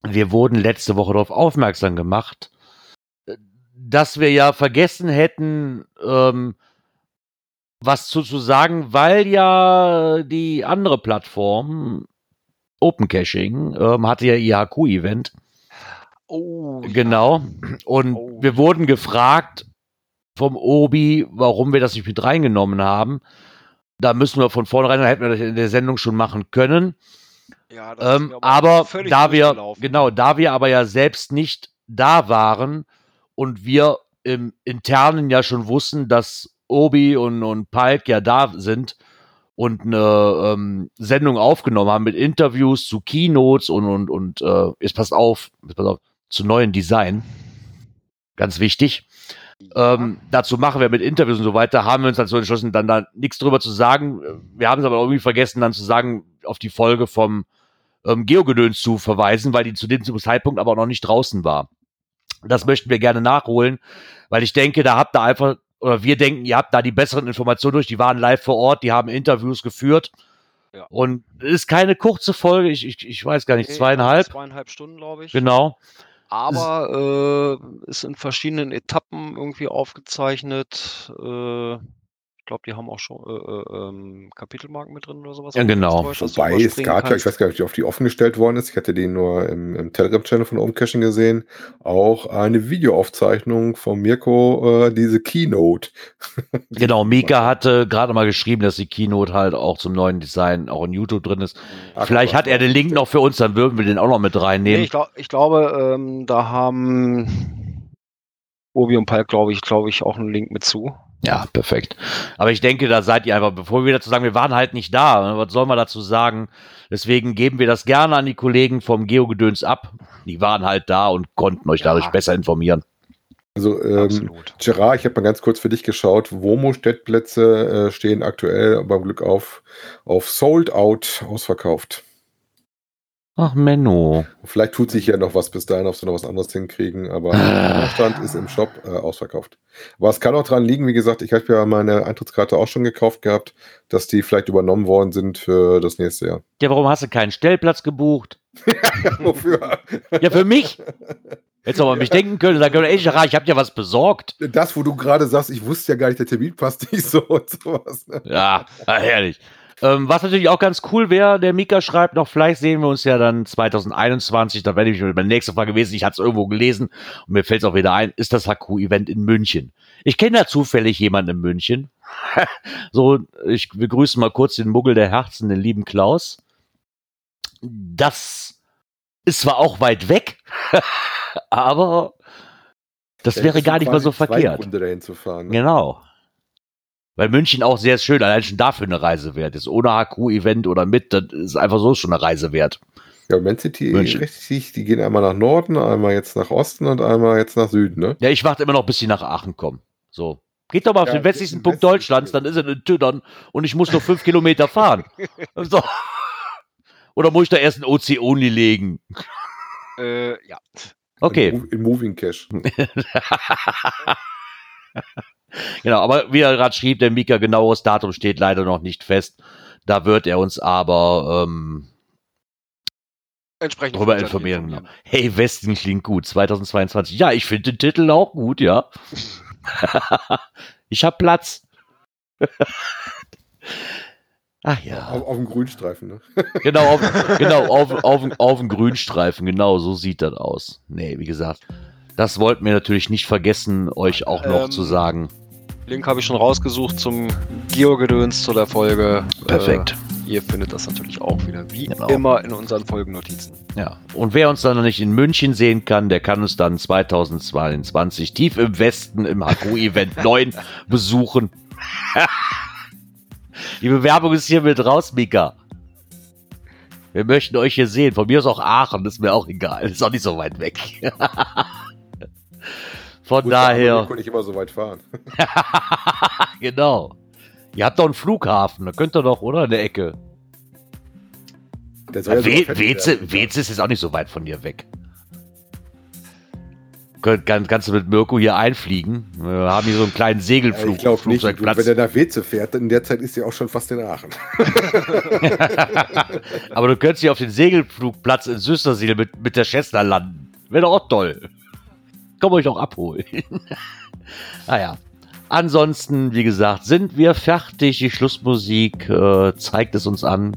wir wurden letzte Woche darauf aufmerksam gemacht, dass wir ja vergessen hätten, ähm, was zu, zu sagen, weil ja die andere Plattform, Open Caching, ähm, hatte ja ihr HQ-Event. Oh. Genau. Und Oh. wir wurden gefragt vom Obi, warum wir das nicht mit reingenommen haben. Da müssen wir von vornherein, da hätten wir das in der Sendung schon machen können. Ja, das ist Ähm, aber da wir, genau, da wir aber ja selbst nicht da waren und wir im Internen ja schon wussten, dass Obi und, und Palk ja da sind und eine ähm, Sendung aufgenommen haben mit Interviews zu Keynotes und, und, und äh, jetzt passt auf, jetzt passt auf, zu neuen Design. Ganz wichtig. Ja. Ähm, dazu machen wir mit Interviews und so weiter, haben wir uns dazu entschlossen, dann da nichts drüber zu sagen. Wir haben es aber irgendwie vergessen, dann zu sagen, auf die Folge vom ähm, Geogedöns zu verweisen, weil die zu dem Zeitpunkt aber noch nicht draußen war. Das möchten wir gerne nachholen, weil ich denke, da habt ihr einfach, oder wir denken, ihr habt da die besseren Informationen durch. Die waren live vor Ort, die haben Interviews geführt. Ja. Und es ist keine kurze Folge, ich, ich, ich weiß gar nicht, Nee, zweieinhalb. Zweieinhalb Stunden, glaube ich. Genau. Aber äh, ist in verschiedenen Etappen irgendwie aufgezeichnet. Äh, glaube, die haben auch schon äh, äh, ähm, Kapitelmarken mit drin oder sowas. Ja, genau. Wobei, es gab ja, ich kannst. weiß gar nicht, ob die offen gestellt worden ist. Ich hatte die nur im, im Telegram-Channel von Open Caching gesehen. Auch eine Videoaufzeichnung von Mirko, äh, diese Keynote. Genau, Mika hatte gerade mal geschrieben, dass die Keynote halt auch zum neuen Design auch in YouTube drin ist. Ach, Vielleicht hat er den Link noch für uns, dann würden wir den auch noch mit Nee, reinnehmen. ich, glaub, ich glaube, ähm, da haben Obi und Palk, glaube ich, glaube ich, auch einen Link mit zu. Ja, perfekt. Aber ich denke, da seid ihr einfach, bevor wir dazu sagen, wir waren halt nicht da. Was soll man dazu sagen? Deswegen geben wir das gerne an die Kollegen vom Geogedöns ab. Die waren halt da und konnten euch Ja. dadurch besser informieren. Also, ähm, Absolut. Gerard, ich habe mal ganz kurz für dich geschaut. Womo-Stellplätze äh, stehen aktuell beim Glück auf, auf Sold Out ausverkauft. Ach, Menno. Vielleicht tut sich ja noch was bis dahin, ob sie noch was anderes hinkriegen, aber der Stand ist im Shop äh, ausverkauft. Aber es kann auch dran liegen, wie gesagt, ich habe ja meine Eintrittskarte auch schon gekauft gehabt, dass die vielleicht übernommen worden sind für das nächste Jahr. Ja, warum hast du keinen Stellplatz gebucht? Wofür? Ja, für mich. Du aber an mich denken können, sagen können, ey, Gerard, ich hab dir was besorgt. Das, wo du gerade sagst, ich wusste ja gar nicht, der Termin passt nicht so und sowas. Ne? Ja, ah, herrlich. Ähm, was natürlich auch ganz cool wäre, der Mika schreibt noch, vielleicht sehen wir uns ja dann 2021, da werde ich meine nächste Frage gewesen, ich hatte es irgendwo gelesen und mir fällt es auch wieder ein, ist das HQ-Event in München. Ich kenne da zufällig jemanden in München. so, ich begrüße mal kurz den Muggel der Herzen, den lieben Klaus. Das ist zwar auch weit weg, aber das wäre gar nicht mal so verkehrt. Runde dahin zu fahren, ne? Genau. Weil München auch sehr schön, allein schon dafür eine Reise wert ist. Ohne HQ-Event oder mit, das ist einfach so schon eine Reise wert. Ja, Man City, München. richtig, die gehen einmal nach Norden, einmal jetzt nach Osten und einmal jetzt nach Süden, ne? Ja, ich warte immer noch, bis sie nach Aachen kommen. So. Geht doch mal auf Ja, den westlichsten Punkt westlichen Deutschlands, dann ist er in Tüdern und ich muss nur fünf Kilometer fahren. So. Oder muss ich da erst ein OC-Only legen? Äh, ja. Okay. In, Mo- in Moving Cash. Genau, aber wie er gerade schrieb, der Mika, genaues Datum steht leider noch nicht fest. Da wird er uns aber ähm, Entsprechend darüber frühzeitig informieren. Genau. Hey, Westen klingt gut, 2022. Ja, ich finde den Titel auch gut, ja. ich habe Platz. Ach ja. Auf, auf dem Grünstreifen, ne? Genau, auf, genau auf, auf, auf dem Grünstreifen, genau, so sieht das aus. Nee, wie gesagt, das wollten wir natürlich nicht vergessen, euch auch noch Ähm, zu sagen. Link habe ich schon rausgesucht zum Geo-Gedöns zu der Folge. Perfekt. Äh, ihr findet das natürlich auch wieder, wie Genau. immer, in unseren Folgennotizen. Ja. Und wer uns dann noch nicht in München sehen kann, der kann uns dann 2022 tief im Westen im HQ-Event 9 besuchen. Die Bewerbung ist hier mit raus, Mika. Wir möchten euch hier sehen. Von mir aus auch Aachen, ist mir auch egal. Ist auch nicht so weit weg. Von Gut, daher. Wir können nicht immer so weit fahren. genau. Ihr habt doch einen Flughafen, da könnt ihr doch, oder? In der Ecke. Der soll ja fertig Weze. Weze ist jetzt auch nicht so weit von dir weg. Kann, kannst du mit Mirko hier einfliegen? Wir haben hier so einen kleinen Ja, Segelflug. ich glaube nicht. Wenn der nach Weze fährt, in der Zeit ist er auch schon fast in Aachen. Aber du könntest hier auf den Segelflugplatz in Süstersiel mit, mit der Cessna landen. Wäre doch auch toll. Komm euch auch abholen. naja. Ansonsten, wie gesagt, sind wir fertig. Die Schlussmusik äh, zeigt es uns an.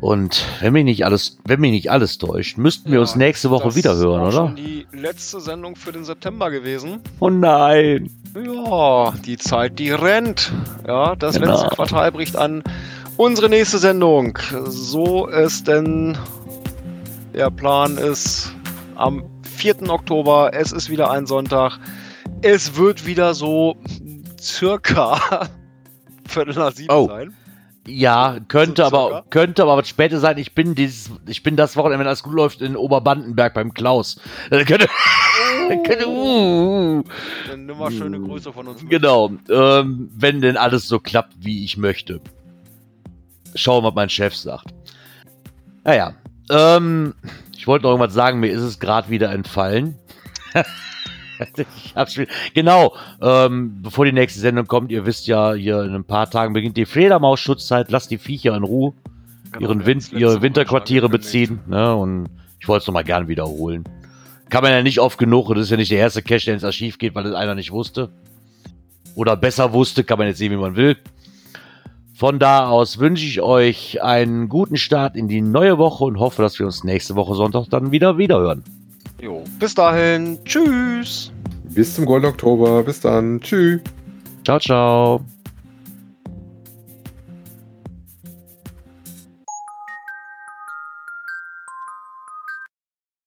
Und wenn mich nicht alles, wenn mich nicht alles täuscht, müssten wir uns nächste Woche wieder hören, ist oder? schon die letzte Sendung für den September gewesen. Oh nein. Ja, die Zeit, die rennt. Ja, das Genau. letzte Quartal bricht an. Unsere nächste Sendung, so es denn der Plan ist, am 4. Oktober, es ist wieder ein Sonntag. Es wird wieder so circa Viertel nach sieben Oh. sein. Ja, könnte So aber, könnte aber später sein. Ich bin dieses, ich bin das Wochenende, wenn alles gut läuft, in Oberbandenberg beim Klaus. Äh, könnte, könnte, uh, Dann nimm mal schöne Grüße von uns. mit. genau, ähm, wenn denn alles so klappt, wie ich möchte. Schauen, was mein Chef sagt. Naja, ähm, ich wollte noch irgendwas sagen, mir ist es gerade wieder entfallen. genau, ähm, bevor die nächste Sendung kommt, ihr wisst ja, hier in ein paar Tagen beginnt die Fledermaus-Schutzzeit, lasst die Viecher in Ruhe Genau, ihren wir Win haben's letzte ihre Winterquartiere beziehen. Ne? Und ich wollte es nochmal gern wiederholen. Kann man ja nicht oft genug. und Das ist ja nicht der erste Cache, der ins Archiv geht, weil das einer nicht wusste. Oder besser wusste, kann man jetzt sehen, wie man will. Von da aus wünsche ich euch einen guten Start in die neue Woche und hoffe, dass wir uns nächste Woche Sonntag dann wieder wiederhören. Jo, bis dahin. Tschüss. Bis zum Golden Oktober. Bis dann. Tschüss. Ciao, ciao.